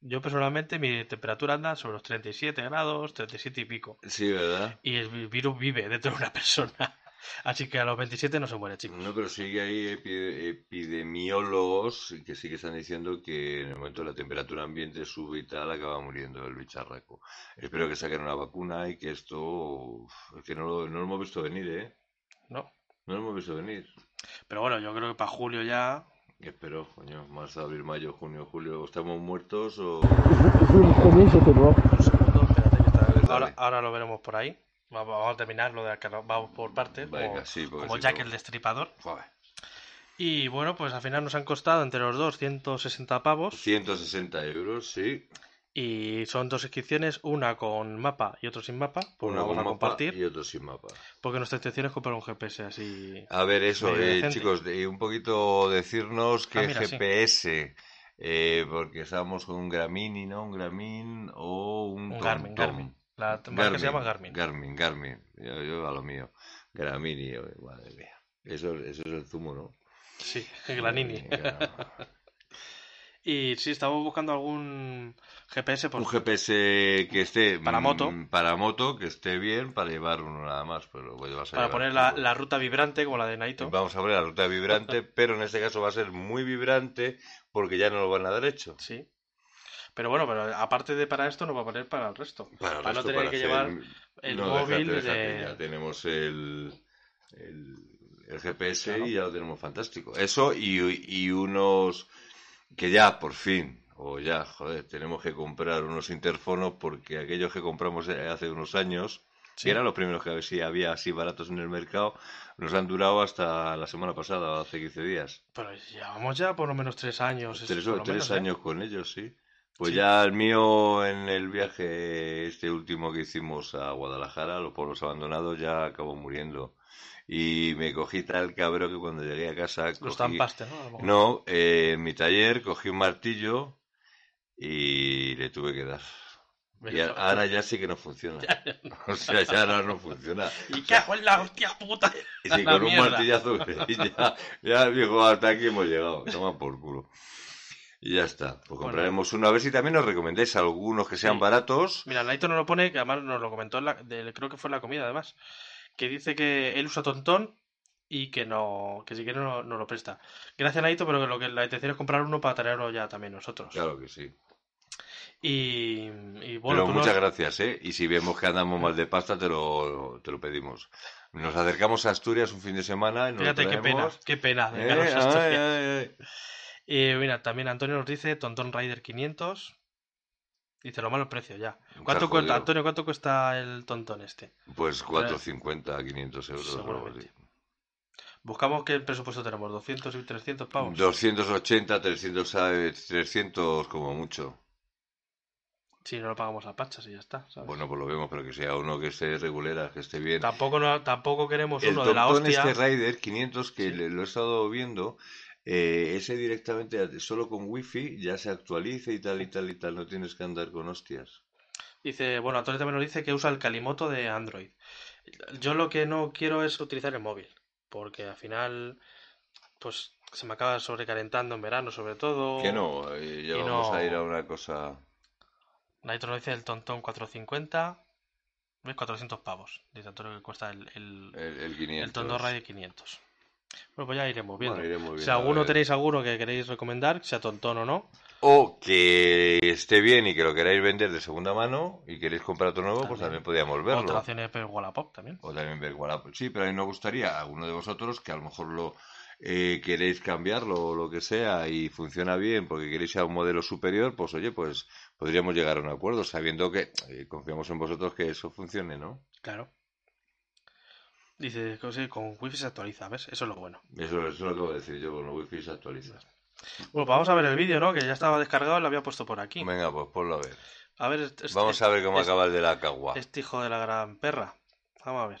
yo personalmente mi temperatura anda sobre los 37 grados, 37 y pico. sí, ¿verdad? Y el virus vive dentro de una persona. Así que a los 27 no se muere, chicos. No, pero hay epi- epidemiólogos que sí que están diciendo que en el momento de la temperatura ambiente sube y tal, acaba muriendo el bicharraco. Espero que saquen una vacuna y que esto, que no lo, no lo hemos visto venir, ¿eh? No. No lo hemos visto venir. Pero bueno, yo creo que para julio ya. Espero, coño, marzo, abril, mayo, junio, julio, ¿o ¿estamos muertos o...? Un segundo, espérate, que está-. Ahora, ahora lo veremos por ahí. Va- Vamos a terminar lo de acá, vamos por partes. Venga, como sí, como Jack el Destripador. Joder. Y bueno, pues al final nos han costado entre los dos 160 pavos. 160 euros, sí. Y son dos inscripciones, una con mapa y otra sin mapa. Vamos con mapa compartir. y otro sin mapa. Porque nuestra intención es comprar un GPS así. A ver, eso, eh, chicos, de- un poquito decirnos qué Ah, mira, sí. GPS, eh, porque estábamos con un Gramini, ¿no? Un Gramin o un, Garmin. Garmin. La marca se llama Garmin. Garmin, Garmin. Yo, yo a lo mío. Gramini, eh, madre mía. Eso, eso es el zumo, ¿no? Sí, Granini. Y sí, estamos buscando algún GPS por Un GPS que esté Para mm, moto. para moto, que esté bien, para llevar uno nada más, pero vas a para llevar poner la, ruta vibrante como la de Naito. Vamos a poner la ruta vibrante, pero en este caso va a ser muy vibrante porque ya no lo van a dar hecho. Sí. Pero bueno, pero aparte de para esto, nos va a poner para el resto. Para, el Para no resto, tener para que llevar el No, móvil déjate, déjate, de- ya tenemos el, el, el GPS Claro. y ya lo tenemos fantástico. Eso y, y unos que ya por fin, o ya, joder, tenemos que comprar unos interfonos porque aquellos que compramos hace unos años, Sí. que eran los primeros que había así baratos en el mercado, nos han durado hasta la semana pasada, hace 15 días. Pero llevamos ya por lo menos tres años. es- Tres, por o- lo tres menos, ¿eh? años con ellos, sí. Pues Sí. ya el mío en el viaje este último que hicimos a Guadalajara, los pueblos abandonados, ya acabó muriendo. Y me cogí tal cabrón que cuando llegué a casa Lo cogí... estampaste, ¿no? Lo mejor. No, eh, en mi taller cogí un martillo y le tuve que dar. Y ahora ya sí que no funciona. O sea, ya ahora no funciona. ¿Y qué hago en la hostia puta? Y con un martillazo ya, ya dijo, hasta aquí hemos llegado. Toma por culo. Y ya está. Pues Bueno. compraremos uno. A ver si también nos recomendáis algunos que sean Sí. baratos. Mira, Naito nos lo pone, que además nos lo comentó, en la, de- creo que fue en la comida además, que dice que él usa Tontón y que no, que si quiere no, no lo presta. Gracias Naito, pero que lo que la intención es comprar uno para traerlo ya también nosotros. Claro que sí. Y, y bueno, Pero muchas nos- gracias, ¿eh? Y si vemos que andamos mal de pasta, te lo, te lo pedimos. Nos acercamos a Asturias un fin de semana y nos Fíjate qué pena, qué pena. de Eh, ay, ay, ay. Mira, también Antonio nos dice Tontón Rider 500. Dice lo malo el precio ya. ¿Cuánto cuesta. Antonio, cuánto cuesta el Tontón este? Pues 450, 500 euros. Seguramente. Buscamos qué presupuesto tenemos, 200 y 300 pavos. 280, 300, ¿sabes? 300 como mucho. Si no lo pagamos a pachas y ya está. ¿sabes? Bueno, pues lo vemos, pero que sea uno que esté regulera, que esté bien. Tampoco, no, tampoco queremos El uno de la hostia. este Rider 500 que Sí. le- lo he estado viendo, eh, ese directamente solo con wifi ya se actualiza y tal y tal y tal, no tienes que andar con hostias. Dice, bueno, Antonio también nos dice que usa el Calimoto de Android. Yo lo que no quiero es utilizar el móvil, porque al final, pues se me acaba sobrecalentando en verano, sobre todo. Que no, eh, ya y vamos no- a ir a una cosa... Naito nos dice el Tontón 450. ¿Ves? 400 pavos. Dice Antonio que cuesta el, el, El, el 500. el Tontón Radio 500. Bueno, pues ya iremos viendo. Bueno, iremos si viendo, alguno tenéis alguno que queréis recomendar, sea tontón o no, O que esté bien y que lo queráis vender de segunda mano y queréis comprar otro nuevo, pues también podríamos otra verlo. opción es ver Wallapop también. O también ver Wallapop. Sí, pero a mí me gustaría, a alguno de vosotros, que a lo mejor lo eh, queréis cambiarlo o lo que sea y funciona bien porque queréis a un modelo superior, pues oye, pues podríamos llegar a un acuerdo sabiendo que eh, confiamos en vosotros que eso funcione, ¿no? Claro. Dice que sí, con wifi se actualiza, ¿ves? Eso es lo bueno. Eso, eso es lo que voy a decir yo, con wifi se actualiza. Bueno, pues vamos a ver el vídeo, ¿no? Que ya estaba descargado y lo había puesto por aquí. Venga, pues ponlo a ver. A ver, este, Vamos a ver cómo este- acaba el de la cagua. Este hijo de la gran perra. Vamos a ver.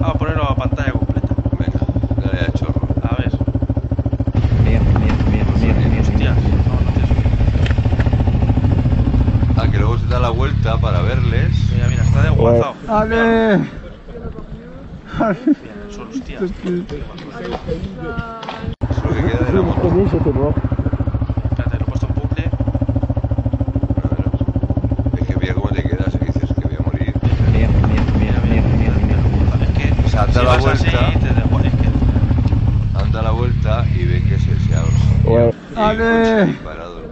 Vamos a ponerlo a pantalla completa. Venga, dale a chorro. A ver. Merde, merde, merde, merde, merde. Hostias. No, no tienes. Ah, que luego se da la vuelta para verles. Mira, mira, está desguazado. Allez Hostias. Es lo que queda de Je la le moto. premier, j'étais mort. Espérate, lo he puesto en bucle. Es que mira cómo te quedas y dices que voy a morir. Es que O sea, da si la así, vuelta. te que Anda la vuelta y ven que se, se ahí parado,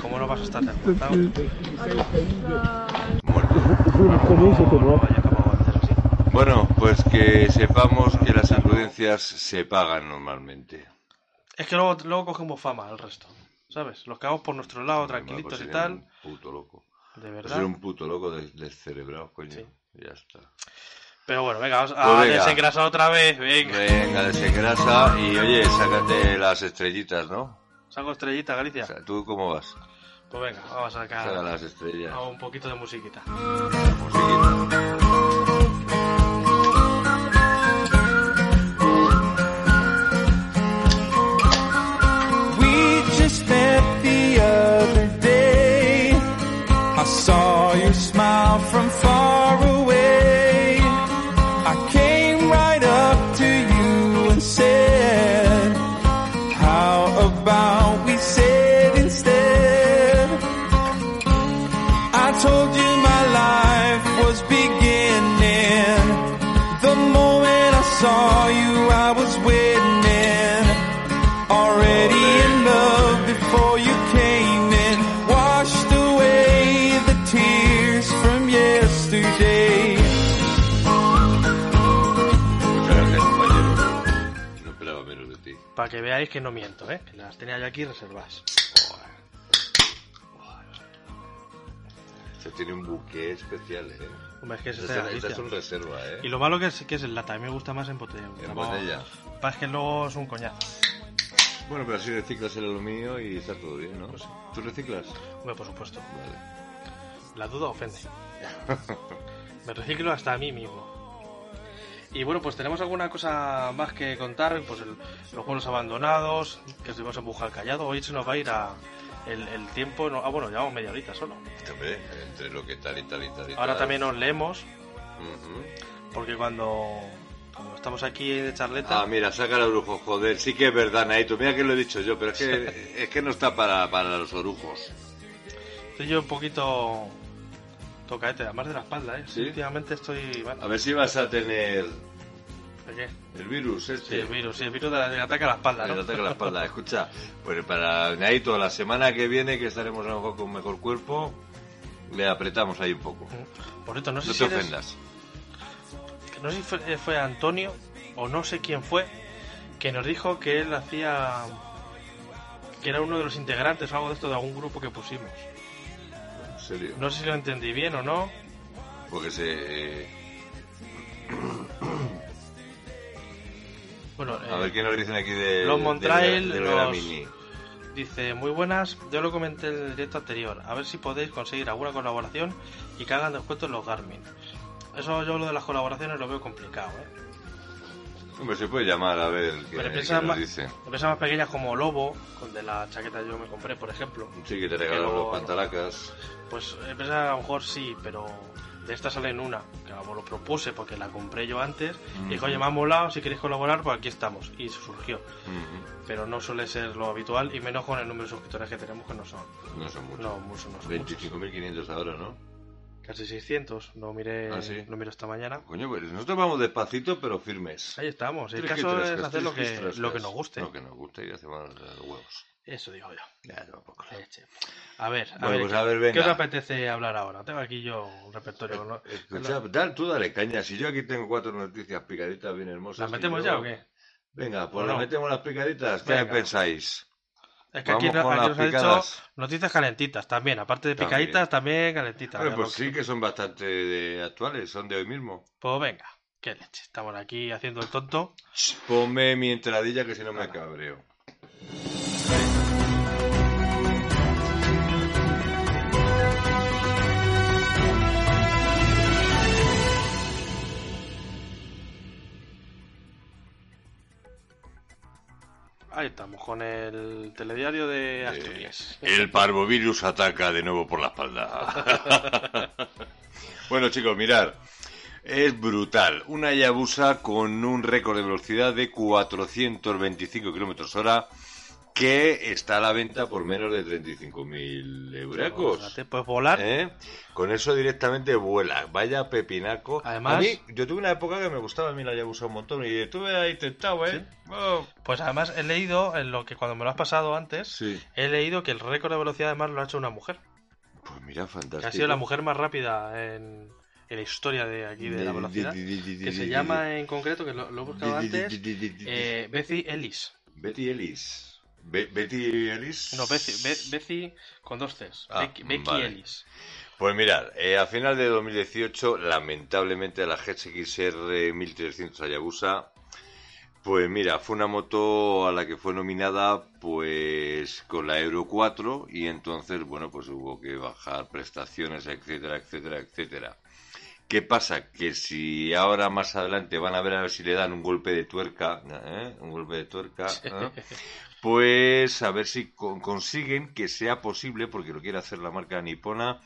¿cómo no vas a estar desguazado? muerto. No mort. vaya acabado de hacer así. Bueno, pues que sepamos que las imprudencias se pagan normalmente. Es que luego, luego cogemos fama el resto. ¿Sabes? Los quedamos por nuestro lado, Normal, tranquilitos pues y tal. Un puto loco. De Pues verdad. Ser un puto loco de- descerebrado, coño. Sí. Ya está. Pero bueno, venga, vamos Pues a venga. desengrasar otra vez. Venga. Venga, desengrasa y oye, sácate las estrellitas, ¿no? Saco estrellita, Galicia. O sea, ¿tú cómo vas? Pues venga, vamos a Saca sacar las estrellas. a un poquito de musiquita. Musiquita. Que veáis que no miento, ¿eh? Que las tenía yo aquí reservadas. Esto tiene un buque especial, ¿eh? Hombre, es que es Esta, de esta Galicia. es un reserva, ¿eh? Y lo malo que es, que es en lata, a mí me gusta más en botella. En Tampoco- botella. Pasa es que luego es un coñazo. Bueno, pero así reciclas el aluminio y está todo bien, ¿no? ¿Tú reciclas? Hombre, por supuesto. Vale. La duda ofende. Me reciclo hasta a mí mismo. Y bueno, pues tenemos alguna cosa más que contar. Pues el- los pueblos abandonados, que estuvimos en Bujal Callado. Hoy se nos va a ir a el, el tiempo. no- ah, bueno, llevamos media horita solo. Hombre, entre lo que tal y tal y tal y Ahora tal. también nos leemos, porque cuando, cuando estamos aquí de charleta. Ah, mira, saca el orujo, joder. Sí que es verdad, Naito. Mira que lo he dicho yo, pero es que, es que no está para, para los orujos. Estoy yo un poquito tocaete, además de la espalda, ¿eh? ¿Sí? Últimamente estoy... A ver si vas a tener ¿De qué? el virus Sí, este. el virus, sí, el virus de la- que ataca la espalda, El ¿no? ataque a la espalda. Escucha, pues para Naito, la semana que viene, que estaremos a lo mejor con mejor cuerpo, le apretamos ahí un poco. Por cierto, no sé No si te eres- ofendas. no sé si fue, eh, fue Antonio o no sé quién fue que nos dijo que él hacía que era uno de los integrantes o algo de esto de algún grupo que pusimos. Serio. No sé si lo entendí bien o no. Porque se... eh, Bueno, A eh, ver qué nos dicen aquí de... Los de- Montrail, de, de los- Veramini. dice muy buenas. Yo lo comenté en el directo anterior. A ver si podéis conseguir alguna colaboración y que hagan descuento en los Garmin. Eso yo lo de las colaboraciones lo veo complicado, ¿eh? Hombre, se puede llamar a ver qué, Pero nos más, dicen. empresas más pequeñas como Lobo, con de la chaqueta yo me compré, por ejemplo. Sí, que te regalan luego- los pantalacas. Pues empresas a lo mejor sí, pero de esta salen una, que vamos, lo propuse porque la compré yo antes. Y dijo, oye, me ha molado, si queréis colaborar, pues aquí estamos. Y surgió. Pero no suele ser lo habitual, y menos con el número de suscriptores que tenemos, que no son. No son muchos. No, muchos, no son muchos. 25.500 ahora, ¿no? Casi 600. No miré, Ah, sí. no miro esta mañana. Coño, pues nosotros vamos despacito, pero firmes. Ahí estamos. El caso tres, es hacer lo que, tres, lo que nos guste. Lo que nos guste y hacemos los huevos. Eso digo yo. Ya, tampoco. Leche. A ver, a Bueno, ver, pues ¿qué- a ver, ¿qué venga. os apetece hablar ahora? Tengo aquí yo un repertorio. ¿no? Escucha, dale, tú dale caña. Si yo aquí tengo cuatro noticias picaditas bien hermosas. ¿Las metemos yo- ya o qué? Venga, pues ¿O las no? metemos las picaditas. ¿Qué Venga. pensáis? Es que aquí, Vamos no- aquí nos ha dicho picadas. noticias calentitas también. Aparte de También. picaditas, también calentitas. Bueno, pues sí que son bastante de- actuales, son de hoy mismo. Pues venga, qué leche. Estamos aquí haciendo el tonto. Ponme mi entradilla que si no me cabreo. Ahí estamos, con el telediario de Asturias. El parvovirus ataca de nuevo por la espalda. bueno, chicos, mirad. Es brutal. Una Yabusa con un récord de velocidad de 425 kilómetros hora que está a la venta por menos de 35.000 euracos. Fíjate, Puedes volar. ¿Eh? Con eso directamente vuela. Vaya pepinaco. Además- a mí, yo tuve una época que me gustaba a mí la Yabusa un montón y estuve ahí tentado, ¿eh? Oh, Pues además he leído, en lo que cuando me lo has pasado antes, sí. he leído que el récord de velocidad además lo ha hecho una mujer. Pues mira, Que fantástico. ha sido la mujer más rápida en, en la historia de aquí de la velocidad. Que se llama en concreto, que lo, lo he buscado antes, eh, Betsy Ellis. Betty Ellis. Be- Betty Ellis. No, Betsy, Be- Betsy con dos Cs. Ah, Becky, Becky vale. Ellis. Pues mirad, eh, a final de 2018, lamentablemente la GXR 1300 Hayabusa, pues mira, fue una moto a la que fue nominada pues con la Euro 4 y entonces, bueno, pues hubo que bajar prestaciones, etcétera, etcétera, etcétera. ¿Qué pasa? Que si ahora más adelante van a ver a ver si le dan un golpe de tuerca, ¿eh? un golpe de tuerca, ¿eh? pues a ver si con- consiguen que sea posible, porque lo quiere hacer la marca nipona,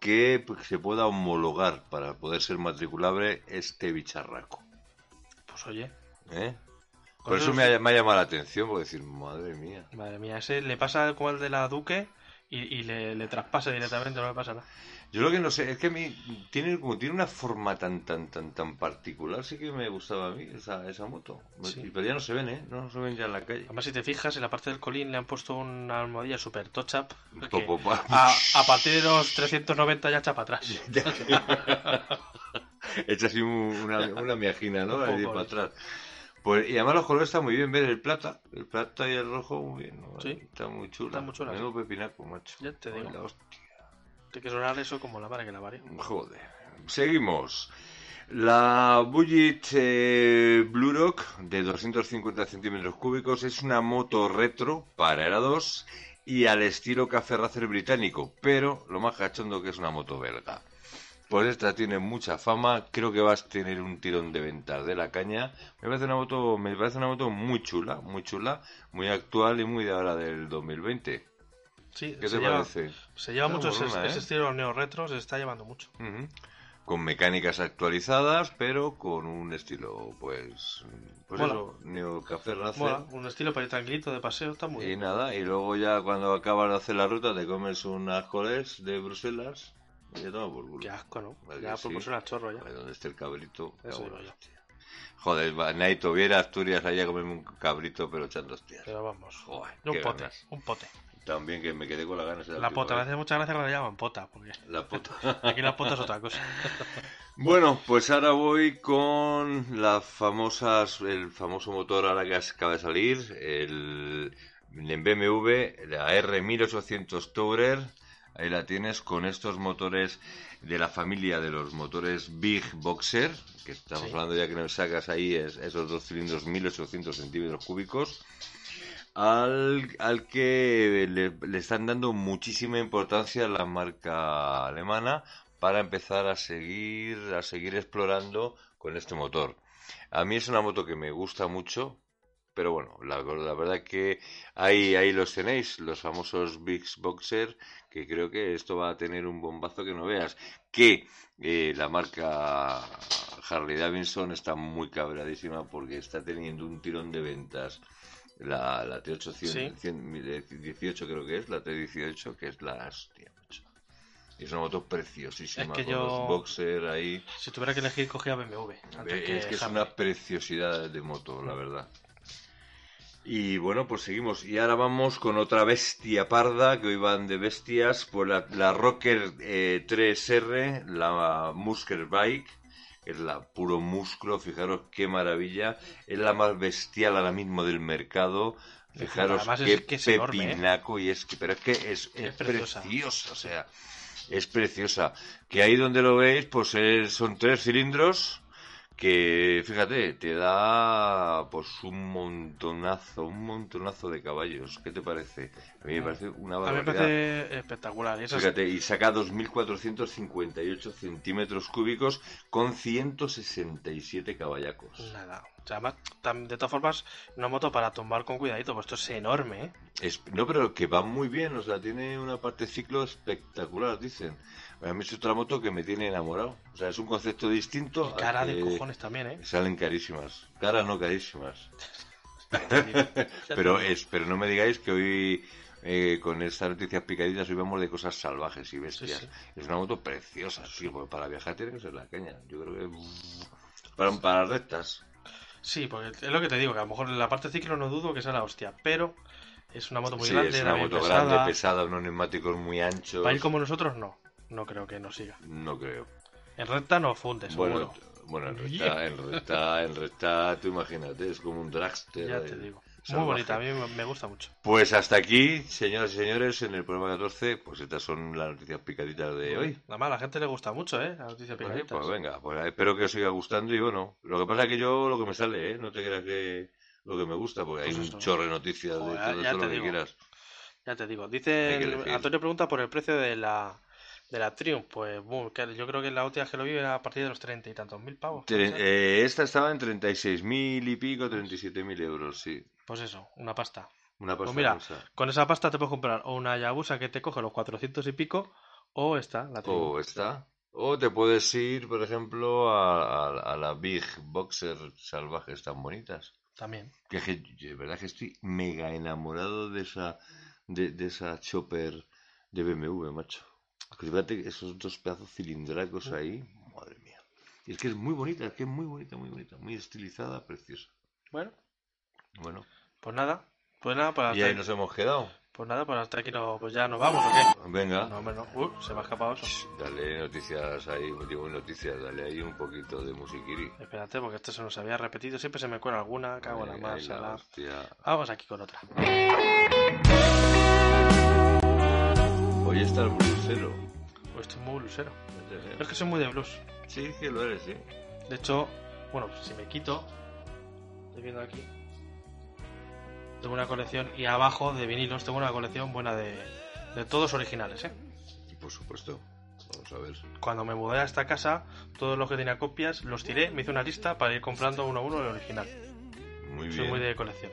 que pues, se pueda homologar para poder ser matriculable este bicharraco. Pues oye, ¿eh? Por eso me ha, me ha llamado la atención, porque decir, madre mía. madre mía, ese le pasa como el de la Duque y, y le, le traspasa directamente, no le pasa nada. Yo lo que no sé es que a mí tiene como tiene una forma tan tan tan tan particular, sí que me gustaba a mí esa, esa moto. Sí. Pero ya no se ven, ¿eh? No se ven ya en la calle. Además, si te fijas, en la parte del colín le han puesto una almohadilla super po. A, a partir de los 390 ya echa para atrás. Hecha así un- una, una miajina, ¿no? Un Ahí poco, para atrás. Pues, y además los colores están muy bien, ver el plata, el plata y el rojo muy bien, ¿no? Sí. Está muy chula. Está muy chula, Menudo pepinaco, macho. Ya te digo. Hola, hostia. Tiene que sonar eso como la madre que la parió. Joder. Seguimos. La Bullet eh, Blue Rock de 250 centímetros cúbicos es una moto retro para ERA 2 y al estilo Café Racer británico, pero lo más cachondo que es una moto belga. Pues esta tiene mucha fama, creo que vas a tener un tirón de ventas de la caña. Me parece una moto, me parece una moto muy chula, muy chula, muy actual y muy de ahora del 2020. Sí, ¿Qué se te lleva, parece? se lleva Está mucho ese, ¿eh? ese estilo neo-retro, se está llevando mucho. Ujú. Con mecánicas actualizadas, pero con un estilo, pues, pues Mola. eso, neocafé un estilo para ir tranquilito de paseo, está muy Y bien. nada, y luego ya cuando acabas de hacer la ruta te comes unas colés de Bruselas y ya toma por culo. Qué asco, ¿no? Vale, ya sí. por poner al chorro ya. Ahí donde esté el cabrito. Eso hostia. Joder, Naito, viera Asturias allá comerme un cabrito, pero echando hostias. Pero vamos. Joder, un pote, ganas. un pote. También que me quedé con las ganas. de La última pota, me vez. hace muchas gracias que la llaman pota, porque La pota. aquí la pota es otra cosa. Bueno, pues ahora voy con las famosas, el famoso motor ahora que acaba de salir, el en BMW, la R1800 Tourer, ahí la tienes con estos motores de la familia de los motores Big Boxer, que estamos Sí. hablando ya que nos sacas ahí es- esos dos cilindros 1800 centímetros cúbicos, al, al que le, le están dando muchísima importancia a la marca alemana para empezar a seguir a seguir explorando con este motor. A mí es una moto que me gusta mucho, pero bueno, la, verdad que ahí, ahí los tenéis, los famosos Big Boxer, que creo que esto va a tener un bombazo que no veas. Que eh, la marca Harley Davidson está muy cabradísima porque está teniendo un tirón de ventas. La, la T818 Sí. creo que es, la T18, que es la hostia, macho. Es una moto preciosísima, Es que con yo- los boxer ahí. Si tuviera que elegir, cogía BMW. antes es que es una preciosidad de moto, la verdad. Y bueno, pues seguimos. Y ahora vamos con otra bestia parda, que hoy van de bestias, pues la, la Rocker eh, 3R, la Musker Bike, es la puro músculo, fijaros qué maravilla. Es la más bestial ahora mismo del mercado. Fijaros Además es qué que es enorme, ¿eh? pepinaco, y es que, pero es que es, es preciosa. preciosa, o sea, es preciosa. Que ahí donde lo veis, pues es- son tres cilindros que, fíjate, te da pues un montonazo, un montonazo de caballos. ¿Qué te parece? A mí me parece una A mí me barbaridad. parece espectacular. Y Fíjate, y saca 2.458 centímetros cúbicos con 167 caballacos. Nada. O sea, además, de todas formas, una moto para tomar con cuidadito, pues esto es enorme, ¿eh? Es- no, pero que va muy bien, o sea, tiene una parte ciclo espectacular, dicen. A mí es otra moto que me tiene enamorado. O sea, es un concepto distinto. Y cara de cojones también, ¿eh? Salen carísimas. Caras no carísimas. Pero, es, pero no me digáis que hoy, eh, con estas noticias picaditas, hoy vamos de cosas salvajes y bestias. Sí, Es una moto preciosa, sí, porque para viajar tiene que ser la caña. Yo creo que. Para, para rectas. Sí, porque es lo que te digo, que a lo mejor en la parte ciclo no dudo que sea la hostia, pero es una moto muy sí, grande, es una moto pesada. grande, pesada, unos neumáticos muy anchos. Para ir como nosotros, no. No creo que nos siga. No creo. En recta no funde, Bueno, seguro. t- bueno, en recta, en recta, en recta, tú imagínate, es como un dragster. ya eh, te digo. Muy bonita, a mí me- gusta mucho. Pues hasta aquí, señoras y señores, en el programa 14, pues estas son las noticias picaditas de hoy. Nada más, a la gente le gusta mucho, ¿eh? La noticia Pues, picaditas. pues venga, pues espero que os siga gustando y bueno, lo que pasa es que yo lo que me sale, ¿eh? No te creas que lo que me gusta, porque hay Pues un chorro de noticias Joder, de todo, ya todo lo que digo. quieras. Ya te digo. Dice. Antonio pregunta por el precio de la de la Triumph. Pues boom, yo creo que la última que lo vi era a partir de los treinta y tantos mil pavos. Eh, esta estaba en 36.000 y pico, 37.000 euros, sí. Pues eso, una pasta. Una Pues pasta mira, rusa. con esa pasta te puedes comprar o una Yabusa que te coge los 400 y pico, o esta, la Triumph. O esta. O te puedes ir, por ejemplo, a, a- a la Big Boxer salvajes tan bonitas. También. Que, de verdad que estoy mega enamorado de esa de, de esa chopper de BMW, macho. Fíjate esos dos pedazos cilindracos ahí, madre mía. Y es que es muy bonita, es que es muy bonita, muy bonita, muy estilizada, preciosa. Bueno, Bueno, pues nada. Pues nada, para y ahí nos hemos quedado. Pues nada, pues hasta aquí no, pues ya nos vamos, ¿o qué? Venga, No, hombre, no. Uh, se me ha escapado eso. dale noticias ahí, digo noticias, dale ahí un poquito de musiquiri. Espérate, porque esto se nos había repetido. Siempre se me cuela alguna, cago en la hostia. Vamos aquí con otra. Hoy está el blusero. Pues estoy muy blusero. Es que soy muy de blues. Sí, que lo eres, sí. De hecho, bueno, si me quito, estoy viendo aquí, tengo una colección y abajo de vinilos tengo una colección buena de, de todos originales, ¿eh? Por supuesto. Vamos a ver. Cuando me mudé a esta casa, todos los que tenía copias los tiré, me hice una lista para ir comprando uno a uno el original. Muy Soy bien. muy de colección.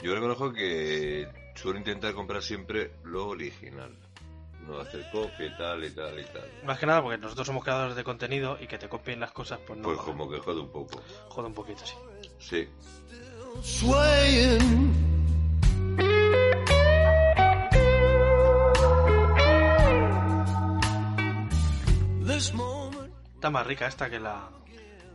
Yo reconozco que suelo intentar comprar siempre lo original. No hacer copia y tal y tal y tal. Más que nada porque nosotros somos creadores de contenido y que te copien las cosas, pues no. Pues como que jode un poco. Jode un poquito, sí. Sí. swaying. This moment, Está más rica esta que la.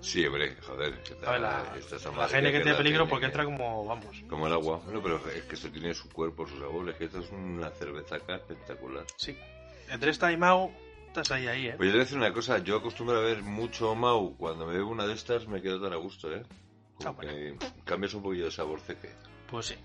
Sí, hombre, joder. ver, la, esta está la GN que tiene peligro porque que- entra como. Vamos. Como el agua. Bueno, pero es que esto tiene su cuerpo, sus sabores. Que esto es una cervezaca espectacular. Sí. Entre esta y Mau, estás ahí, ahí, ¿eh? Pues yo te voy a decir una cosa. Yo acostumbro a ver mucho Mau. Cuando me bebo una de estas me quedo tan a gusto, ¿eh? Como Ah, bueno. cambias un poquillo de sabor ceque. Pues sí.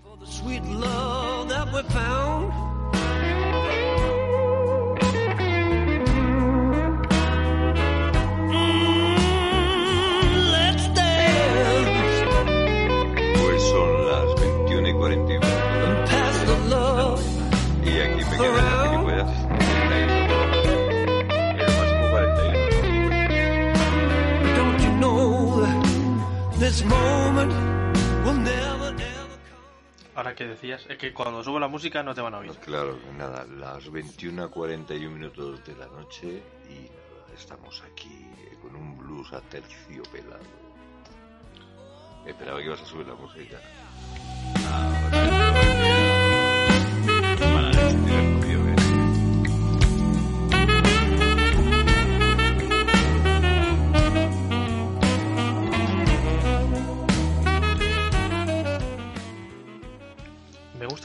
Ahora que decías, es que cuando subo la música no te van a oír. Claro, nada, las 21.41 minutos de la noche y nada, estamos aquí con un blues a terciopelado. Esperaba que ibas a subir la música. Ah,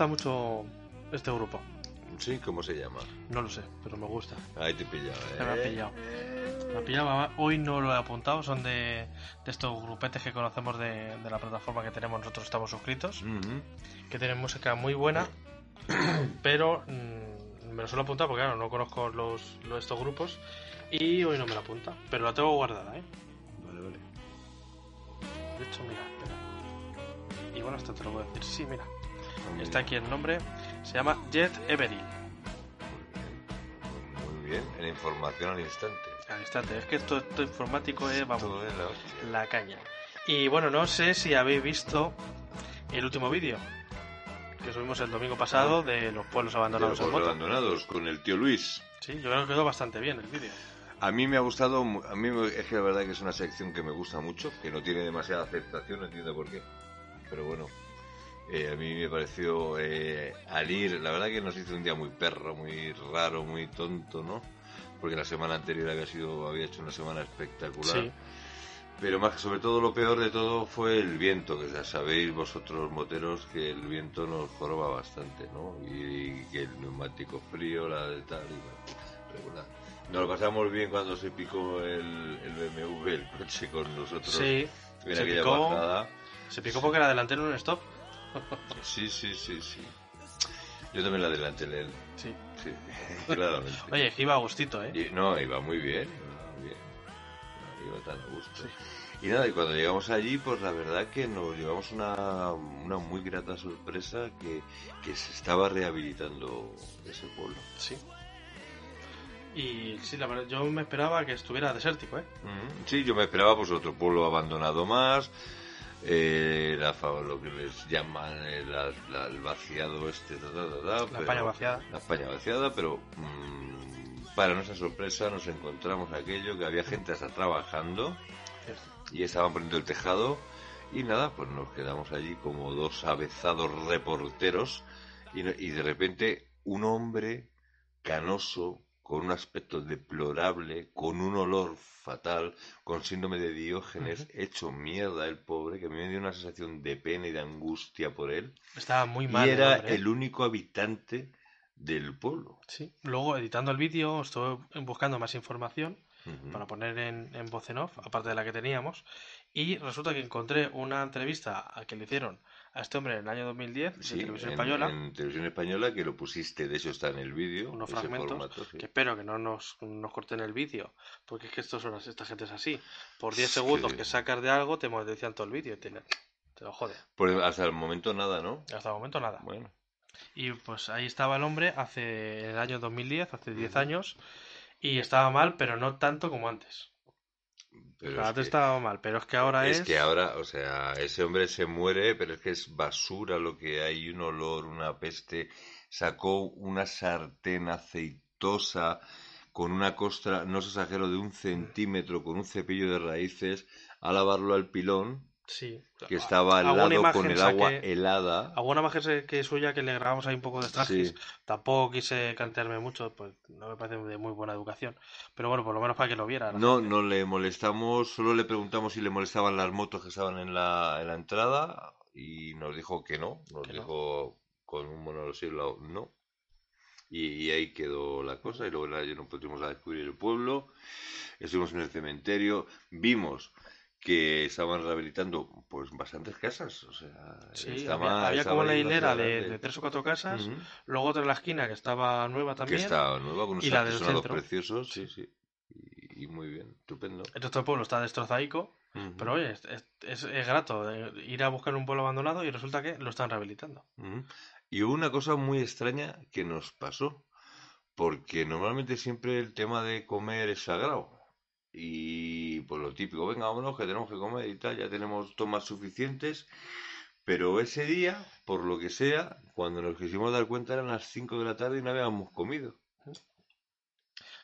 gusta mucho este grupo. Sí, ¿cómo se llama? No lo sé, pero me gusta. Ahí te he pillado, Me ha ¿eh? pillado. Me ha pillado. Hoy no lo he apuntado. Son de, de estos grupetes que conocemos de, de la plataforma que tenemos nosotros, estamos suscritos. Que tienen música muy buena. pero mm, me lo suelo apuntar porque, claro, no conozco los, los- estos grupos. Y hoy no me lo apunta. Pero la tengo guardada, ¿eh? Vale, vale. De hecho, mira, espera. Y bueno, esto te lo voy a decir. Sí, mira. Está aquí el nombre. Se llama Jet Everil. Muy bien, en información al instante. Al instante. Es que esto, esto informático es, vamos, Todo es la caña. Y bueno, no sé si habéis visto el último vídeo que subimos el domingo pasado de los pueblos De abandonados los en moto. abandonados con el tío Luis. Sí, yo creo que quedó bastante bien el vídeo. A mí me ha gustado, a mí es que la verdad que es una sección que me gusta mucho, que no tiene demasiada aceptación, no entiendo por qué. Pero bueno, eh, a mí me pareció eh, al ir, la verdad que nos hizo un día muy perro, muy raro, muy tonto, ¿no? Porque la semana anterior había sido, había hecho una semana espectacular. Sí, Pero más sobre todo lo peor de todo fue el viento, que ya sabéis vosotros moteros que el viento nos joroba bastante, ¿no? Y, que el neumático frío, la de tal, y bueno, regular. Nos lo pasamos bien cuando se picó el, el BMW, el coche con nosotros sí. en se aquella picó. bajada. Se picó porque era delantero en un stop. Sí, sí, sí, sí. Yo también la adelanté en él, Sí. sí, claramente. Oye, iba a gustito, ¿eh? Y- no, iba muy bien, iba muy bien. No, iba tan a gusto. Y nada, y cuando llegamos allí, pues la verdad que nos llevamos una, una muy grata sorpresa que, que se estaba rehabilitando ese pueblo. Sí. Y sí, la verdad, yo me esperaba que estuviera desértico, ¿eh? Sí, yo me esperaba pues otro pueblo abandonado más, eh, la, fa- lo que les llaman eh, la- la- el vaciado este, ta, La pero- España vaciada. La vaciada, pero mm, para nuestra sorpresa nos encontramos aquello que había gente hasta trabajando y estaban poniendo el tejado y nada, pues nos quedamos allí como dos avezados reporteros y de repente un hombre canoso, con un aspecto deplorable, con un olor fatal, con síndrome de Diógenes, hecho mierda el pobre, que a mí me dio una sensación de pena y de angustia por él, Estaba muy mal. y era ¿eh? el único habitante del pueblo. Sí. Luego, editando el vídeo, estuve buscando más información para poner en, en voz en off, aparte de la que teníamos, y resulta que encontré una entrevista a que le hicieron a este hombre en el año 2010 de Sí, Televisión en, Española, en televisión española, que lo pusiste, de hecho está en el vídeo, unos fragmentos, formato, sí. que espero que no nos, nos corten el vídeo, porque es que estos son, esta gente es así. Por 10 Es segundos que- que sacas de algo, te monetizan todo el vídeo, y te, te lo jode. Pues hasta el momento nada, ¿no? Hasta el momento nada. Bueno, Y pues ahí estaba el hombre hace el año 2010, hace 10 años, y estaba mal, pero no tanto como antes. Pero Antes es que, estaba mal, pero es que ahora es... es que ahora, o sea, ese hombre se muere, pero es que es basura lo que hay, un olor, una peste. Sacó una sartén aceitosa con una costra, no os exagero, de un centímetro, con un cepillo de raíces, a lavarlo al pilón, Sí. que estaba al lado con el agua saqué- helada. Alguna imagen que suya que le grabamos ahí un poco de estrajes. Sí. Tampoco quise cantearme mucho, pues no me parece de muy buena educación. Pero bueno, por lo menos para que lo viera. No, gente. no le molestamos, solo le preguntamos si le molestaban las motos que estaban en la, en la entrada y nos dijo que no, nos Que no. dijo con un monosílabo no. Y, y ahí quedó la cosa y luego ya nos pusimos a descubrir el pueblo, estuvimos en el cementerio, vimos que estaban rehabilitando pues bastantes casas, o sea, Sí, estaba- había, había estaba como una hilera de, tres o cuatro casas, luego otra en la esquina que estaba nueva que también. está nueva con unos y la del artesonados centro. preciosos, sí, sí, y, y muy bien, estupendo. Del pueblo está destrozaico, pero oye, es, es- es- es grato eh, ir a buscar un pueblo abandonado y resulta que lo están rehabilitando. Y hubo una cosa muy extraña que nos pasó, porque normalmente siempre el tema de comer es sagrado. Y pues lo típico, venga, vámonos, que tenemos que comer y tal, ya tenemos tomas suficientes. Pero ese día, por lo que sea, cuando nos quisimos dar cuenta eran las 5 de la tarde y no habíamos comido.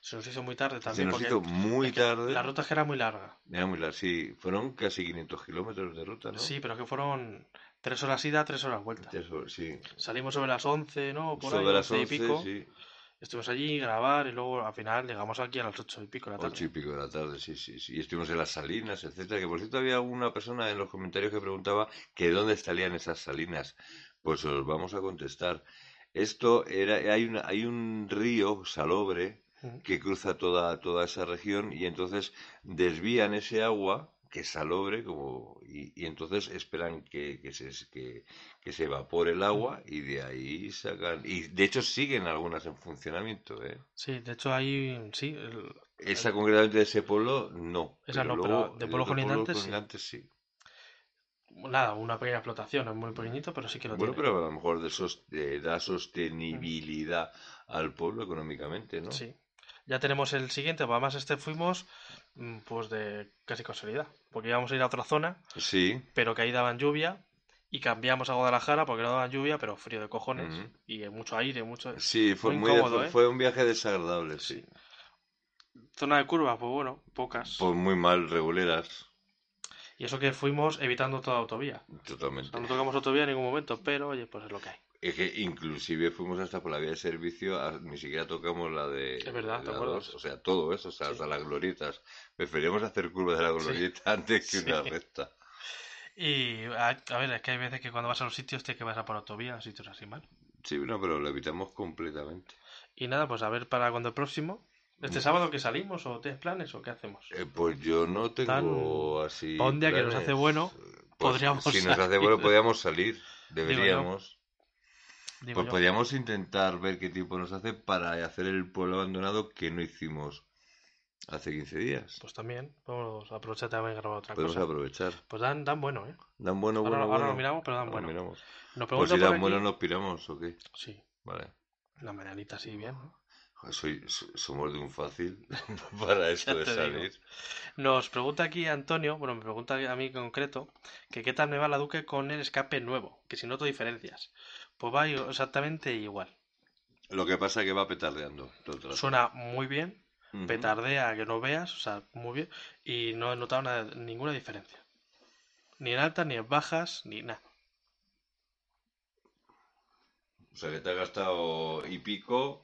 Se nos hizo muy tarde Se también nos porque hizo muy tarde. la ruta es que era muy larga. Era muy larga, sí, fueron casi 500 kilómetros de ruta, ¿no? Sí, pero que fueron tres horas ida, tres horas vuelta. Eso, sí. Salimos sobre las 11, ¿no? Por Sobre ahí, las 11 11, y pico. sí. Estuvimos allí grabar y luego al final llegamos aquí a las ocho y pico de la tarde. Ocho y pico de la tarde, sí, sí, sí. Y estuvimos en las salinas, etcétera. Que por cierto había una persona en los comentarios que preguntaba que dónde estarían esas salinas. Pues os vamos a contestar. Esto era, hay, una, hay un río salobre que cruza toda, toda esa región y entonces desvían ese agua que salobre como, y, y entonces esperan que, que, se, que, que se evapore el agua y de ahí sacan... Y de hecho siguen algunas en funcionamiento, ¿eh? Sí, de hecho ahí, sí, el- Esa concretamente de ese pueblo, no. Esa no, pero luego de el pueblos otro pueblo colindantes, sí. colindantes, sí. nada, una pequeña explotación, es muy pequeñito, pero sí que lo Bueno, tiene. pero a lo mejor de sos- eh, da sostenibilidad al pueblo económicamente, ¿no? Sí. Ya tenemos el siguiente, pues además este fuimos mm, pues de casi casualidad, porque íbamos a ir a otra zona, Sí, pero que ahí daban lluvia y cambiamos a Guadalajara porque no daban lluvia, pero frío de cojones y mucho aire, mucho sí, fue Muy muy, incómodo, ¿eh? fue un viaje desagradable, sí. zona de curvas, pues bueno, pocas. Pues muy mal, reguleras, Y eso que fuimos evitando toda autovía. totalmente. O sea, no tocamos autovía en ningún momento, pero oye, pues es lo que hay. Es que inclusive fuimos hasta por la vía de servicio, a- ni siquiera tocamos la de Es verdad, ¿te la acuerdas? dos, o sea, todo eso, o sea, Sí. hasta las glorietas. Preferíamos hacer curva de la glorieta antes que Sí. una recta. Y a, a ver, es que hay veces que cuando vas a los sitios te que vas a por autovía, sitios así mal. Sí, no, pero lo evitamos completamente. Y nada, pues a ver para cuando el próximo. ¿Este Mm. sábado que salimos o tienes planes o qué hacemos? Eh, pues yo no tengo así. pa' un día que nos hace bueno, Pues, podríamos Si nos hace bueno, podríamos salir. Deberíamos. Digo Pues yo. podríamos intentar ver qué tiempo nos hace para hacer el pueblo abandonado que no hicimos hace 15 días. Pues también, podemos aprovechar también y grabar otra Podemos cosa. aprovechar. Pues dan, dan bueno, ¿eh? Dan bueno, Ahora, bueno, ahora bueno. lo miramos, pero dan Ahora bueno. miramos. Nos Pues si dan aquí- bueno, nos piramos o qué. Sí, Vale. la mañanita sí, bien. ¿no? Soy, so- somos de un fácil para esto de digo. salir. Nos pregunta aquí Antonio, bueno, me pregunta a mí en concreto, que qué tal me va la Duque con el escape nuevo, que si noto diferencias. Pues va exactamente igual. Lo que pasa es que va petardeando. todo. Suena muy bien, petardea que no veas, o sea, muy bien, y no he notado nada- ninguna diferencia. Ni en altas, ni en bajas, ni nada. O sea, que te has gastado y pico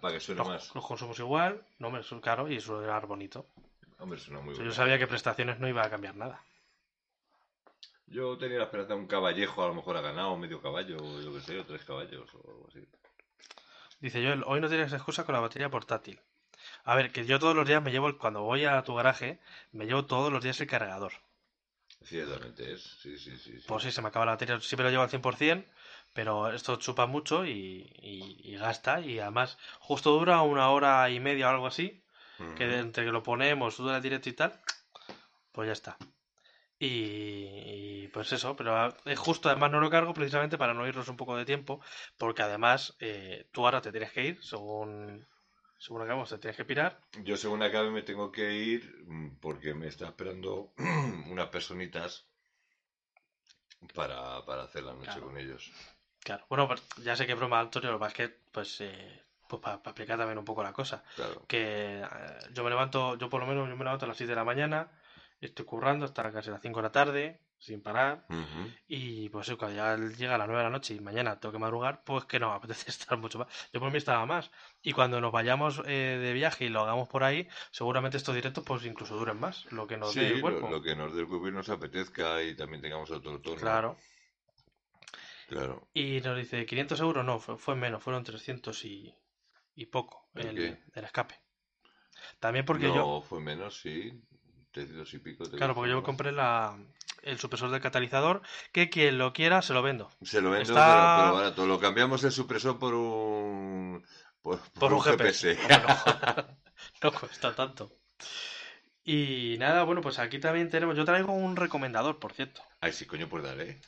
para que suene Los, más. los consumos igual, no me suena caro y suena bonito. Hombre, suena muy O sea, bien. yo sabía que prestaciones no iba a cambiar nada. Yo tenía la esperanza de un caballejo, a lo mejor ha ganado medio caballo, o yo qué sé, o tres caballos o algo así. Dice Joel, hoy no tienes excusa con la batería portátil. A ver, que yo todos los días me llevo, el- cuando voy a tu garaje, me llevo todos los días el cargador. Ciertamente es, sí, sí, sí. sí. Pues sí, se me acaba la batería, siempre lo llevo al 100%, pero esto chupa mucho y, y- y gasta. Y además, justo dura una hora y media o algo así, que entre que lo ponemos, dura directo y tal, pues ya está. Y, y pues eso, pero es justo, además no lo cargo precisamente para no irnos un poco de tiempo, porque además eh, tú ahora te tienes que ir, según, según acabamos, te tienes que pirar. Yo según acabe me tengo que ir mm, porque me está esperando unas personitas para, para hacer la noche Claro. con ellos. Claro, bueno, pues ya sé que broma, Antonio, lo que es que, pues, eh, pues para explicar también un poco la cosa. Claro. que eh, yo me levanto, yo por lo menos yo me levanto a las 6 de la mañana, estoy currando hasta casi las 5 de la tarde, sin parar, y pues cuando ya llega a las 9 de la noche y mañana tengo que madrugar, pues que no me apetece estar mucho más. Yo por mí estaba más. Y cuando nos vayamos eh, de viaje y lo hagamos por ahí, seguramente estos directos pues incluso duren más, lo que nos Sí, dé el lo, cuerpo. lo que nos dé el cuerpo y nos apetezca y también tengamos otro tono. Claro. Claro. Y nos dice 500 euros, no, fue, fue menos, fueron 300 y, y poco ¿El el escape. También porque no, yo... fue menos, sí. 300 y pico. Claro, porque yo compré la, el supresor del catalizador, que quien lo quiera se lo vendo. Se lo vendo, Está- pero, pero barato. Lo cambiamos el supresor por un... Por, Por un GPS. No cuesta tanto. Y nada, bueno, pues aquí también tenemos. Yo traigo un recomendador, por cierto. Ay, sí, coño, pues dale.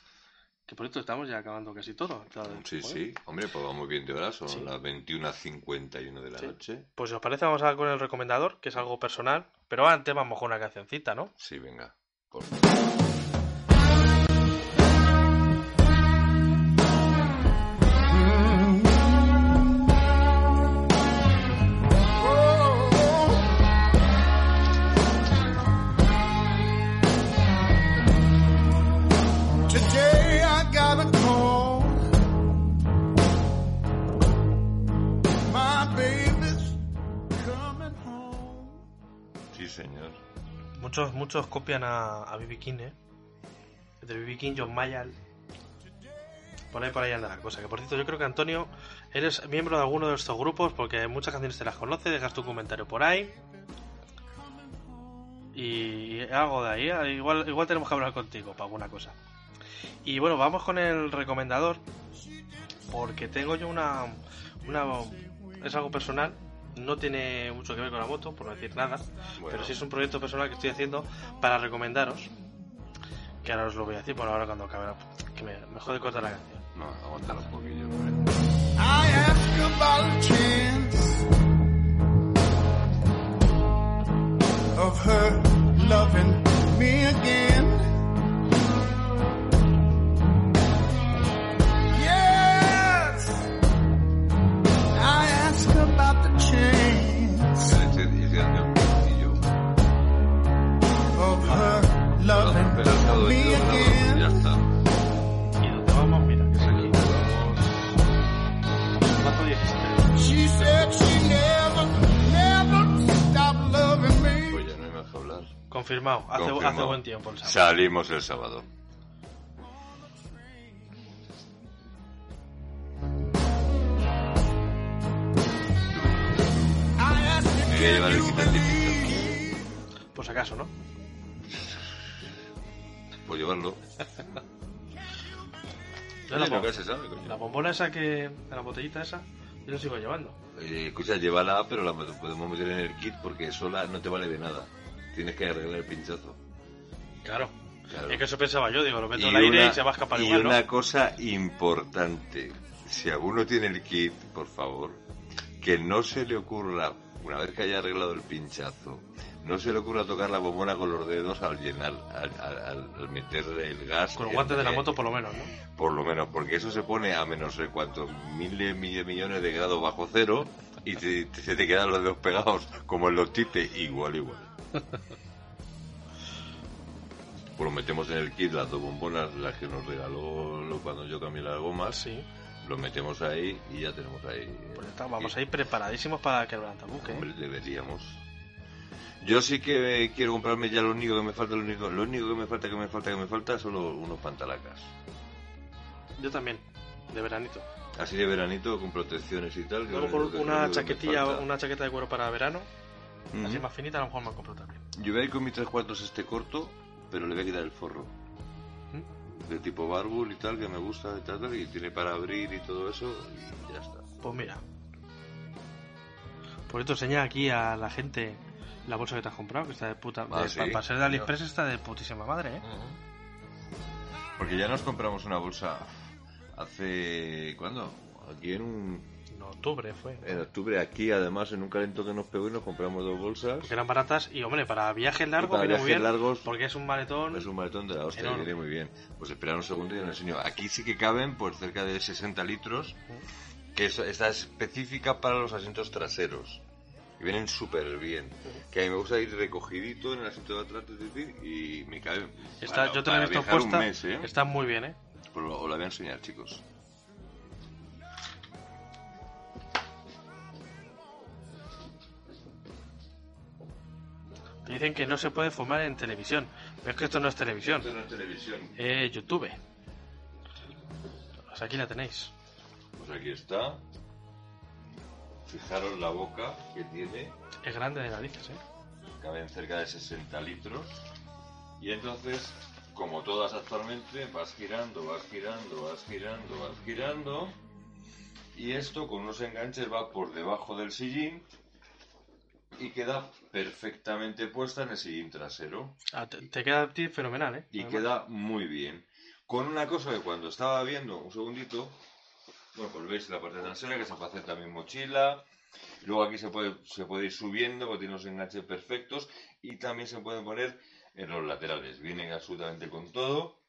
Que por cierto estamos ya acabando casi todo. Sí, joder. sí. Hombre, pues vamos bien de horas. Son Sí. las 21.51 de la Sí. noche. Pues si os parece, vamos a con el recomendador, que es algo personal. Pero antes vamos con una cancioncita, ¿no? Sí, venga. Por favor. Muchos, copian a, a. King, ¿eh? De B.B. King, John Mayall. Por ahí, por ahí anda la cosa. Que por cierto, yo creo que Antonio, eres miembro de alguno de estos grupos porque muchas canciones te las conoces, dejas tu comentario por ahí. Y algo de ahí, eh, igual, igual tenemos que hablar contigo para alguna cosa. Y bueno, vamos con el recomendador. Porque tengo yo una, una. Es algo personal. No tiene mucho que ver con la moto, por no decir nada. Bueno. Pero sí es un proyecto personal que estoy haciendo para recomendaros. Que ahora os lo voy a decir por ahora cuando acabe. la- Que me, me jode cortar la canción. No, aguántalo un poquillo. I ask about a chance of her loving me again. About the chance of her loving me again. Ya está. Y donde vamos, mira, que es aquí. Mazo 17. She said she never, never stopped loving me. Ya no hay más que hablar. Confirmado. Hace, Confirmado. hace buen tiempo el sábado. Salimos el sábado. Asked her, Me voy a llevar el kit. Por si acaso, ¿no? Por llevarlo. Yo la, Oye, bom- nunca se sabe, coño. la bombona esa que. La botellita esa, yo la sigo llevando. Eh, escucha, llévala, pero la podemos meter en el kit porque sola no te vale de nada. Tienes que arreglar el pinchazo. Claro. Claro. Es que eso pensaba yo, digo, lo meto Y al aire y se va a escapar y igual, ¿no? una cosa importante, si alguno tiene el kit, por favor, que no se le ocurra, una vez que haya arreglado el pinchazo, no se le ocurra tocar la bombona con los dedos al llenar, al, al- al- meter el gas. Con los en- guantes de la moto, por lo menos, ¿no? Por lo menos, porque eso se pone a menos de cuántos miles, miles, millones de grados bajo cero y te- te- se te quedan los dedos pegados como en los tipes, igual, igual. Pues lo metemos en el kit, las dos bombonas, las que nos regaló cuando yo cambié las gomas, Sí. Lo metemos ahí y ya tenemos ahí. Pues ya está, vamos kit. ahí preparadísimos para que el buque. Hombre, deberíamos. Yo sí que quiero comprarme ya lo único que me falta, lo único, lo único que me falta, que me falta, que me falta, son los- unos pantalacas. Yo también, de veranito. Así de veranito, con protecciones y tal. que A lo mejor lo una chaquetilla, una chaqueta de cuero para verano, Ujú. así más finita, a lo mejor me compro también. Yo voy a ir con mis tres cuartos este corto, pero le voy a quitar el forro. De tipo barbul y tal, que me gusta y tal, tal, y tiene para abrir y todo eso, y ya está. Pues mira. Por esto enseña aquí a la gente la bolsa que te has comprado, que está de puta. Ah, de- sí, pa- para ser de. AliExpress está de putísima madre, ¿eh? Porque ya nos compramos una bolsa hace... ¿Cuándo? Aquí en un... En octubre fue. En octubre, aquí además, en un calento que nos pegó y nos compramos dos bolsas. Porque eran baratas y, hombre, para viajes largos para viene muy viajes bien. largos- Porque es un maletón. Es un maletón de la hostia, viene muy bien. Pues esperar un segundo y os lo enseño. Aquí sí que caben pues cerca de 60 litros, que es, está específica para los asientos traseros. Y vienen súper bien. Que a mí me gusta ir recogidito en el asiento de atrás es decir, y me cabe. Está, yo te la he visto puesta. mes, ¿eh? Está muy bien, ¿eh? Pues lo- os la voy a enseñar, chicos. Dicen que no se puede fumar en televisión. Pero es que esto no es televisión. Esto no es televisión. Es YouTube. Pues aquí la tenéis. Pues aquí está. Fijaros la boca que tiene. Es grande de narices, ¿eh? caben cerca de 60 litros y entonces como todas actualmente vas girando vas girando vas girando vas girando y esto con unos enganches va por debajo del sillín y queda perfectamente puesta en el sillín trasero Ah, te, te queda a ti fenomenal, ¿eh? y Además. queda muy bien con una cosa que cuando estaba viendo un segundito bueno pues veis la parte trasera que se puede hacer también mochila Luego aquí se puede, se puede ir subiendo porque tiene los enganches perfectos y también se pueden poner en los laterales. Vienen absolutamente con todo.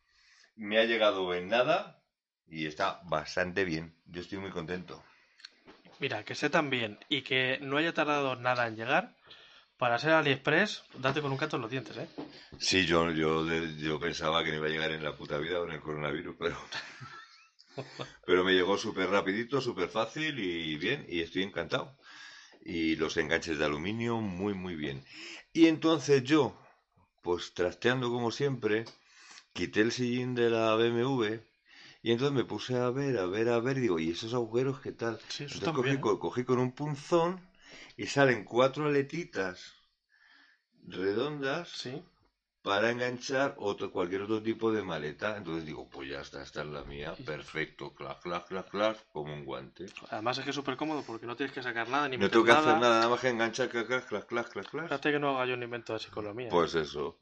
Me ha llegado en nada y está bastante bien. Yo estoy muy contento. Mira, que esté tan bien y que no haya tardado nada en llegar, para ser AliExpress, date con un canto en los dientes, ¿eh? Sí, yo, yo, yo pensaba que no iba a llegar en la puta vida con el coronavirus, pero... Pero me llegó súper rapidito, súper fácil y bien, y estoy encantado. Y los enganches de aluminio, muy, muy bien. Y entonces yo, pues trasteando como siempre, quité el sillín de la BMW Y entonces me puse a ver, a ver, a ver, digo, ¿y esos agujeros qué tal? Sí, eso entonces cogí, ¿eh? co- cogí con un punzón y salen cuatro aletitas redondas Sí. para enganchar otro, cualquier otro tipo de maleta. Entonces digo, pues ya está, esta es la mía, perfecto, clac, clac, clac, clac, como un guante. Además es que es súper cómodo porque no tienes que sacar nada ni No tengo que nada. hacer nada, nada más que enganchar, clac, clac, clac, clac, clac, clac. Fíjate que no haga yo un invento de psicología. Pues eso.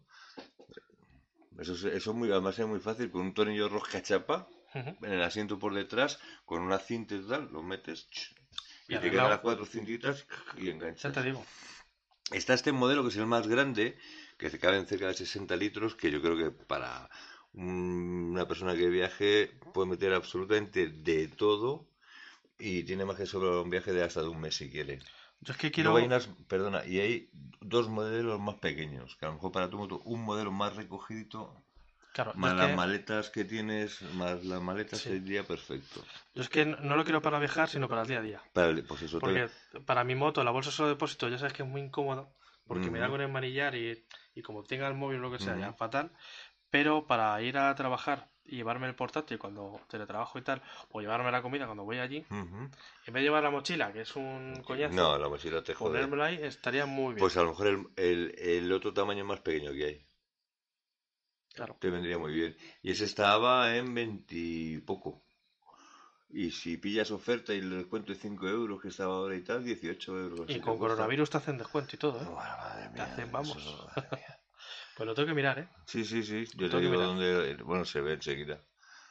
Eso es, eso es muy, además es muy fácil, con un tornillo rosca chapa En el asiento por detrás, con una cinta y tal, lo metes ch, y Y te quedan las cuatro cintitas y Ya enganchas. te digo. Está este modelo que es el más grande, que se cabe en cerca de 60 litros, que yo creo que para un- una persona que viaje puede meter absolutamente de todo y tiene más que sobre un viaje de hasta de un mes si quiere. Yo es que quiero. Luego hay unas, perdona, y hay dos modelos más pequeños, que a lo mejor para tu moto un modelo más recogidito, Claro, más las que- maletas que tienes, más las maletas Sí. sería perfecto. Yo es que no no lo quiero para viajar, sino para el día a día. Para el- pues eso, Porque para mi moto, la bolsa solo depósito, ya sabes que es muy incómodo, porque me da con enmanillar y, y como tenga el móvil o lo que sea, ya Ujú. fatal. Pero para ir a trabajar y llevarme el portátil cuando teletrabajo y tal, o llevarme la comida cuando voy allí, en vez de llevar la mochila, que es un coñazo, No, la mochila te jode. ponérmela ahí estaría muy bien. Pues a lo mejor el, el, el otro tamaño más pequeño que hay. Claro. Te vendría muy bien. Y ese estaba en 20 y poco. Y si pillas oferta y el descuento de 5 euros que estaba ahora y tal, 18 euros. Y con te coronavirus te hacen descuento y todo, ¿eh? Bueno, madre Te mía, hacen, vamos. eso, madre mía. Pues lo tengo que mirar, ¿eh? Sí, sí, sí. Yo te digo dónde. Bueno, se ve enseguida.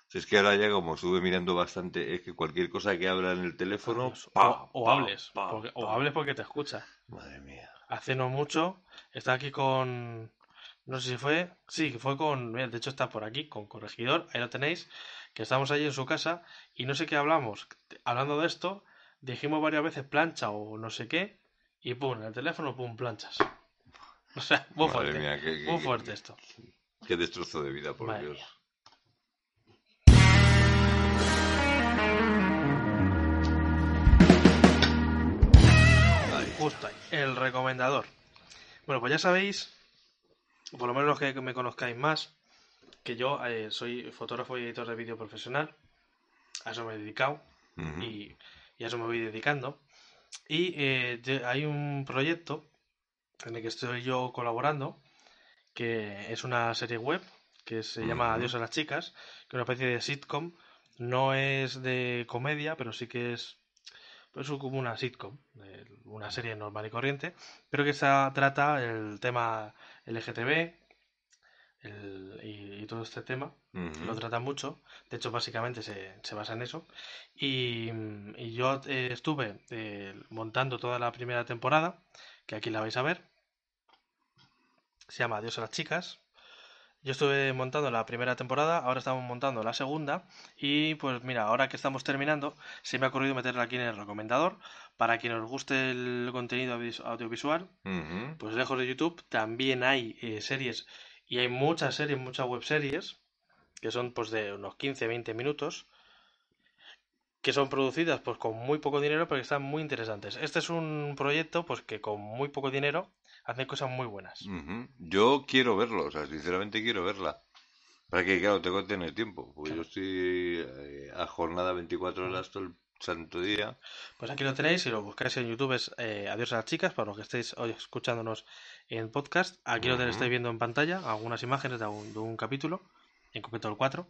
Si es que ahora ya, como estuve mirando bastante, es que cualquier cosa que habla en el teléfono. Pa, o, o pa, hables, pa, porque- o hables porque te escucha. Madre mía. Hace no mucho, está aquí con. No sé si fue. Sí, que fue con. mira, de hecho, está por aquí, con Corregidor. Ahí lo tenéis. Que estamos allí en su casa. Y no sé qué hablamos. Hablando de esto, dijimos varias veces plancha o no sé qué. Y pum, en el teléfono, pum, planchas. O sea, muy Madre fuerte. mía, qué- muy qué- fuerte esto. Qué destrozo de vida, por Madre Dios. mía. Justo ahí, el recomendador. Bueno, pues ya sabéis, por lo menos los que me conozcáis más, que yo eh, soy fotógrafo y editor de vídeo profesional. A eso me he dedicado y, y a eso me voy dedicando. Y eh, hay un proyecto en el que estoy yo colaborando, que es una serie web que se llama. Adiós a las chicas, que es una especie de sitcom. No es de comedia, pero sí que es pues es como una sitcom, una serie normal y corriente, pero que esa trata el tema LGTB el- y, y todo este tema. Lo trata mucho, de hecho básicamente se, se basa en eso. Y, y yo eh, estuve eh, montando toda la primera temporada, que aquí la vais a ver. Se llama Adiós a las chicas. Yo estuve montando la primera temporada, ahora estamos montando la segunda. Y pues mira, ahora que estamos terminando, se me ha ocurrido meterla aquí en el recomendador. Para quien os guste el contenido audiovisual, pues lejos de YouTube también hay eh, series. Y hay muchas series, muchas web series que son pues de unos 15-20 minutos que son producidas pues con muy poco dinero pero que están muy interesantes. Este es un proyecto pues que con muy poco dinero hacen cosas muy buenas. Yo quiero verlo, o sea, sinceramente quiero verla. Para que, claro, tengo que tener tiempo, porque yo estoy eh, a jornada 24 horas todo el santo día. Pues aquí lo tenéis, si lo buscáis en YouTube es eh, Adiós a las chicas, para los que estéis hoy escuchándonos en podcast. Aquí lo estáis viendo en pantalla, algunas imágenes de un, de un capítulo, en concreto el 4.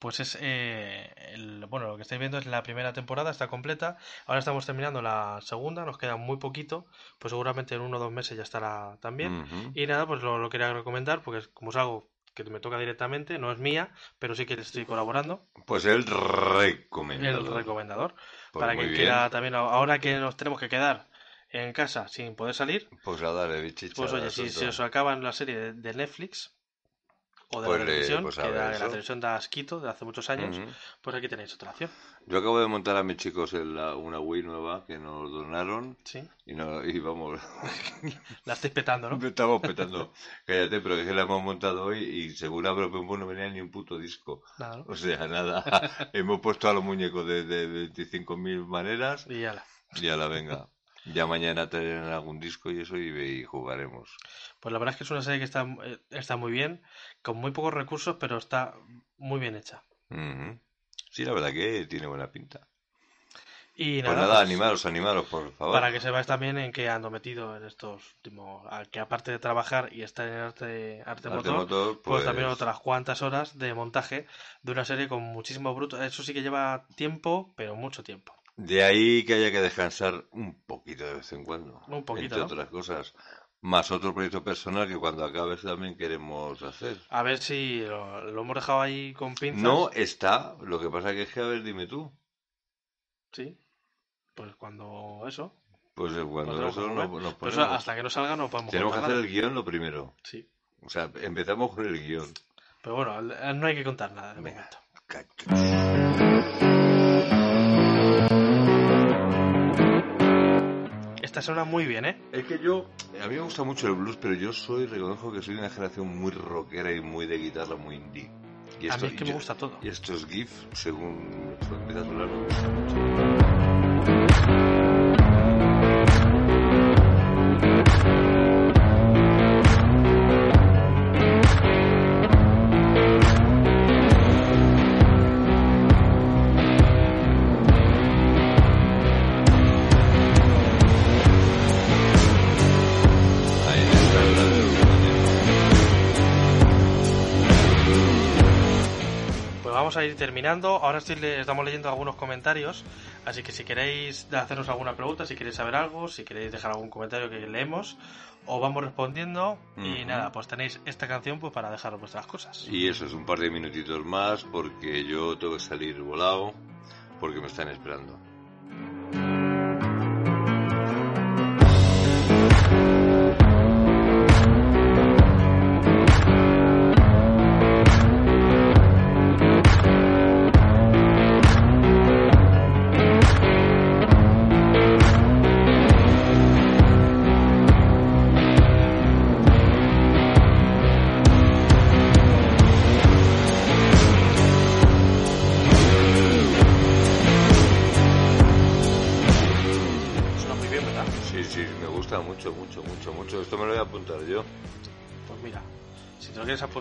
Pues es, eh, el- bueno, lo que estáis viendo es la primera temporada, está completa. Ahora estamos terminando la segunda, nos queda muy poquito, pues seguramente en uno o dos meses ya estará también. Y nada, pues lo, lo quería recomendar, porque es, como es algo que me toca directamente, no es mía, pero sí que le estoy colaborando. Pues el recomendador. El recomendador. Pues para bien. quiera también, ahora que nos tenemos que quedar en casa sin poder salir, Pues a darle bichicha pues oye, si se os acaban la serie de, de Netflix o de Pues la le- televisión, pues que la eso. televisión da asquito de hace muchos años, Ujú. pues aquí tenéis otra opción. Yo acabo de montar a mis chicos en la- una Wii nueva que nos donaron Sí, y, no, y vamos, la estáis petando, ¿no? estamos petando. Cállate, pero es que la hemos montado hoy y según abro Pembo no venía ni un puto disco. Nada, ¿no? O sea, nada. hemos puesto a los muñecos de, de 25.000 maneras Y ya la. y a la venga. Ya mañana traerán algún disco y eso y, y jugaremos. Pues la verdad es que es una serie que está, eh, está muy bien, con muy pocos recursos, pero está muy bien hecha. Sí, la verdad que tiene buena pinta. Y Pues nada, nada, pues, animaros, animaros, por favor. para que sepáis también en qué ando metido en estos últimos... Que aparte de trabajar y estar en arte, arte, Arte motor, motor, pues... pues, también otras cuantas horas de montaje de una serie con muchísimo bruto. Eso sí que lleva tiempo, pero mucho tiempo. De ahí que haya que descansar un poquito de vez en cuando. Un poquito, Entre ¿no? otras cosas. Más otro proyecto personal que cuando acabes también queremos hacer. A ver si lo, lo hemos dejado ahí con pinzas. No está, lo que pasa que es que, a ver, dime tú. Sí. Pues cuando eso. Pues eh, cuando eso que nos, eso, ponemos. hasta que no salga no podemos Tenemos que hacer nada. el guion lo primero. Sí. O sea, empezamos con el guion. Pero bueno, no hay que contar nada de Venga. momento. Esta suena muy bien, ¿eh? Es que yo, a mí me gusta mucho el blues, pero yo soy, reconozco que soy de una generación muy rockera y muy de guitarra, muy indie. Y A mí es que me gusta todo. Y estos GIF, según empieza a sonar, me gusta mucho. A ir terminando. Ahora estoy le- estamos leyendo algunos comentarios. Así que si queréis hacernos alguna pregunta, si queréis saber algo, si queréis dejar algún comentario que leemos, os vamos respondiendo. Y Ujú. nada, pues tenéis esta canción pues para dejar vuestras cosas. Y eso es un par de minutitos más porque yo tengo que salir volado porque me están esperando.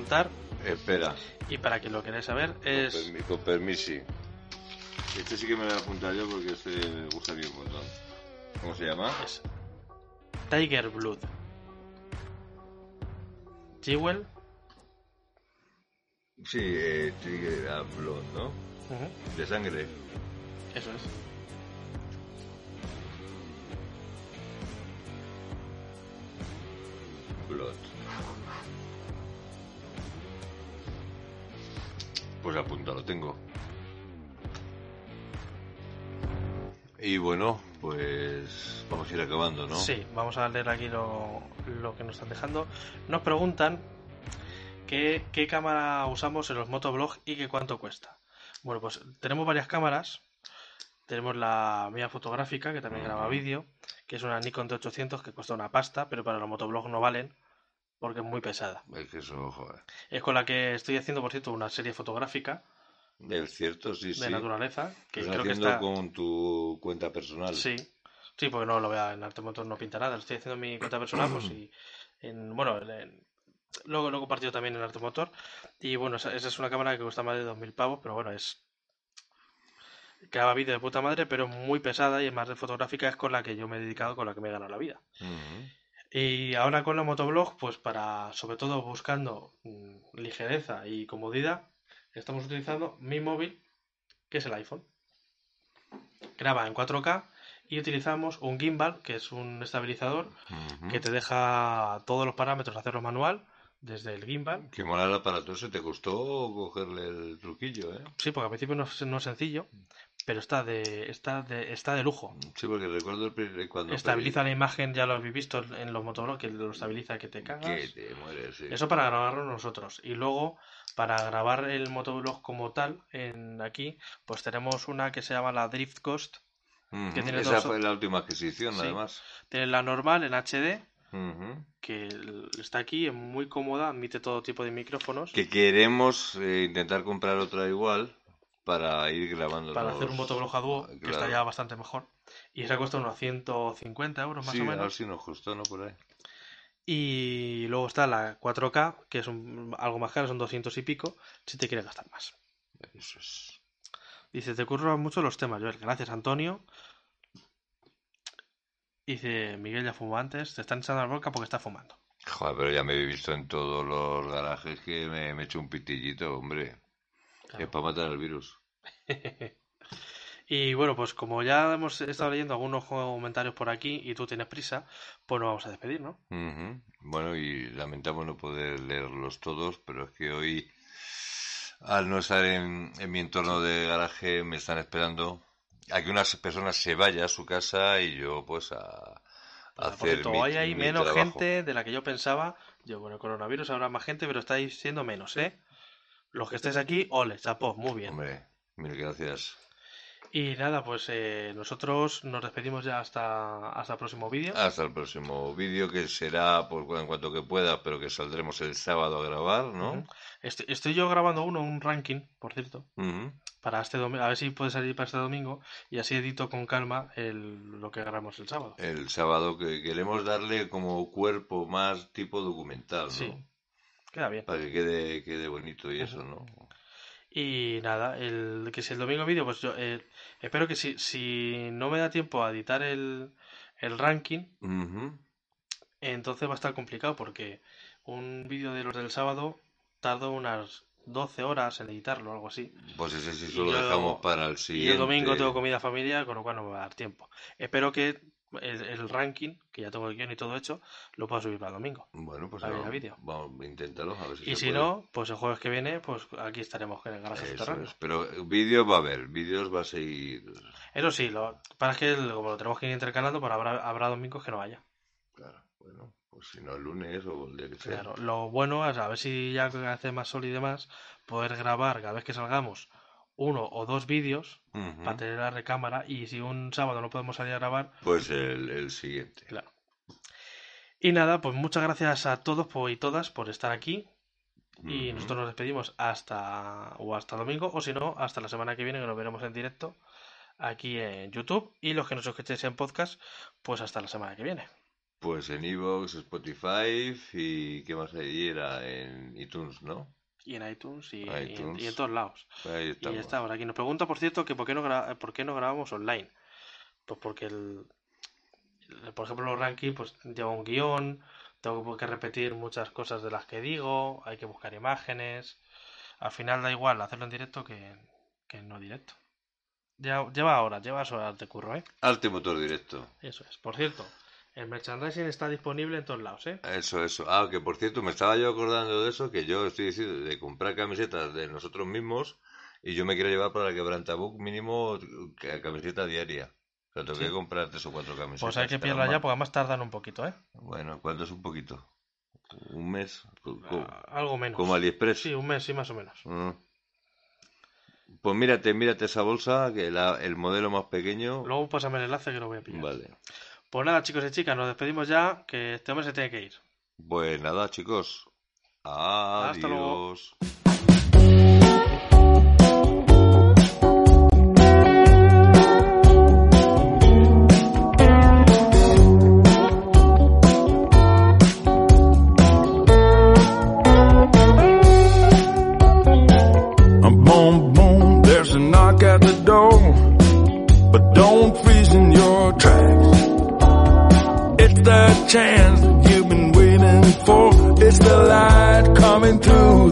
Apuntar Espera, y para quien lo queráis saber con, es permi- con permiso. Este sí que me lo voy a apuntar yo porque este me gusta a mí un montón. ¿Cómo se llama? es Tiger Blood. Jewel. Sí, eh, Trigger a Blood, ¿no? De sangre. Eso es. Blood. Pues apunta, lo tengo. Y bueno, pues vamos a ir acabando, ¿no? Sí, vamos a leer aquí lo, lo que nos están dejando. Nos preguntan qué, qué cámara usamos en los motoblog y qué cuánto cuesta. Bueno, pues tenemos varias cámaras. Tenemos la mía fotográfica, que también graba vídeo, que es una Nikon D800 que cuesta una pasta, pero para los motovlogs no valen porque es muy pesada. Es que eso, joder. Es con la que estoy haciendo, por cierto, una serie fotográfica Es cierto, sí, de sí. naturaleza, que creo que haciendo está... con tu cuenta personal. Sí, sí, porque no lo vea en Arte Motor, no pinta nada. Lo estoy haciendo en mi cuenta personal, pues y en, bueno, en- luego lo he compartido también en Arte Motor. Y bueno, esa, esa es una cámara que cuesta más de 2.000 pavos, pero bueno, es. Graba vídeo de puta madre, pero es muy pesada y es más de fotográfica, es con la que yo me he dedicado, con la que me he ganado la vida. Ujú. Y ahora con la motoblog, pues para, sobre todo buscando mm, ligereza y comodidad, estamos utilizando mi móvil, que es el iPhone. Graba en 4K y utilizamos un gimbal, que es un estabilizador que te deja todos los parámetros hacerlo manual desde el gimbal. Qué mola el aparato ese, ¿te costó cogerle el truquillo, eh? Sí, porque al principio no es, no es sencillo, pero está de, está de, está de lujo. Sí, porque recuerdo cuando... Estabiliza la imagen, ya lo habéis visto en los motoblogs, que lo estabiliza que te cagas. Que te mueres, sí. Eso para grabarlo nosotros. Y luego, para grabar el motoblog como tal, en aquí, pues tenemos una que se llama la Drift que tiene Esa dos- fue la última adquisición, Sí. además. Tiene la normal en HD, que está aquí, es muy cómoda, admite todo tipo de micrófonos. Que queremos eh, intentar comprar otra igual para ir grabando Para hacer un motoblog a dúo, que está Claro. ya bastante mejor. Y esa cuesta unos 150 euros más sí, o a ver menos. si nos costó, ¿no? Por ahí. Y luego está la 4K, que es un- algo más caro, son 200 y pico, si te quieres gastar más. Eso es. Dice, te curran mucho los temas, Joel. Gracias, Antonio. Dice, Miguel ya fumó antes. Te están echando la boca porque está fumando. Joder, pero ya me he visto en todos los garajes que me, me he hecho un pitillito, hombre. Claro. Es para matar el virus. Y bueno, pues como ya hemos estado leyendo algunos comentarios por aquí y tú tienes prisa, pues nos vamos a despedir, ¿no? Bueno, y lamentamos no poder leerlos todos, pero es que hoy, al no estar en, en mi entorno de garaje, me están esperando a que unas personas se vaya a su casa y yo, pues, a, a Por hacer cierto, mi, hoy hay mi menos trabajo. gente de la que yo pensaba. Yo, con el coronavirus habrá más gente, pero estáis siendo menos, ¿eh? Los que estáis aquí, ole, chapó, muy bien. Hombre, mil gracias. Y nada, pues eh, nosotros nos despedimos ya hasta, hasta el próximo vídeo. Hasta el próximo vídeo, que será pues, en cuanto que pueda, pero que saldremos el sábado a grabar, ¿no? Ujú. Estoy, estoy yo grabando uno, un ranking, por cierto, para este domingo, a ver si puede salir para este domingo y así edito con calma el, lo que grabamos el sábado. El sábado que queremos darle como cuerpo más tipo documental, ¿no? Sí, queda bien. Para que quede, quede bonito y eso, ¿no? Y nada, el que si el domingo vídeo, pues yo eh, espero que si, si no me da tiempo a editar el, el ranking, entonces va a estar complicado porque un vídeo de los del sábado tardo unas 12 horas en editarlo o algo así. Pues ese sí Y yo- dejamos para el Y siguiente. el domingo tengo comida familiar, con lo cual no me va a dar tiempo. Espero que el, el ranking, que ya tengo el guion y todo hecho, lo pueda subir para el domingo. Bueno, pues Para ir a vamos, vídeo. vamos, inténtalo, a ver si Y se si puede. no, pues el jueves que viene, pues aquí estaremos en el garaje subterráneo. es. Pero vídeos va a haber, vídeos va a seguir. Eso sí, lo para que como lo tenemos que ir intercalando, pues habrá, habrá domingos que no haya. Claro, bueno, pues si no el lunes o el día que sea. Claro, lo bueno es a ver si ya hace más sol y demás, poder grabar cada vez que salgamos uno o dos vídeos para tener la recámara y si un sábado no podemos salir a grabar, Pues el, el siguiente. claro. Y nada, pues muchas gracias a todos y todas por estar aquí y nosotros nos despedimos hasta o hasta domingo o si no, hasta la semana que viene que nos veremos en directo aquí en YouTube y los que nos escuchéis en podcast, pues hasta la semana que viene. Pues en Evox, Spotify y ¿qué más hay? Era en iTunes, ¿no? Y en iTunes y, y en- y todos lados. Ahí Y estamos. ya está, ahora aquí nos pregunta, por cierto, que por qué no, gra- por qué no grabamos online. Pues porque el, el- por ejemplo, los rankings pues lleva un guion, tengo que repetir muchas cosas de las que digo, hay que buscar imágenes. Al final da igual hacerlo en directo que, que no directo. Ya, lleva horas, lleva horas de curro, ¿eh? Arte motor directo. Eso es. Por cierto, el merchandising está disponible en todos lados, ¿eh? Eso, eso. Ah, que por cierto, me estaba yo acordando de eso, que yo estoy decidido de comprar camisetas de nosotros mismos y yo me quiero llevar para el quebrantabook mínimo ca- camiseta diaria. O sea, tengo Sí. que comprar tres o cuatro camisetas. Pues hay que pillarla ya porque además tardan un poquito, ¿eh? Bueno, ¿cuánto es un poquito? ¿Un mes? Ah, Algo menos. ¿Como AliExpress? Sí, un mes, sí, más o menos. Mm. Pues mírate, mírate esa bolsa, que la- el modelo más pequeño... Luego pásame el enlace que lo voy a pillar. Vale. Pues nada, chicos y chicas, nos despedimos ya, que este hombre se tiene que ir. Pues nada, chicos. Hasta luego. Chance you've been waiting for. It's the light coming through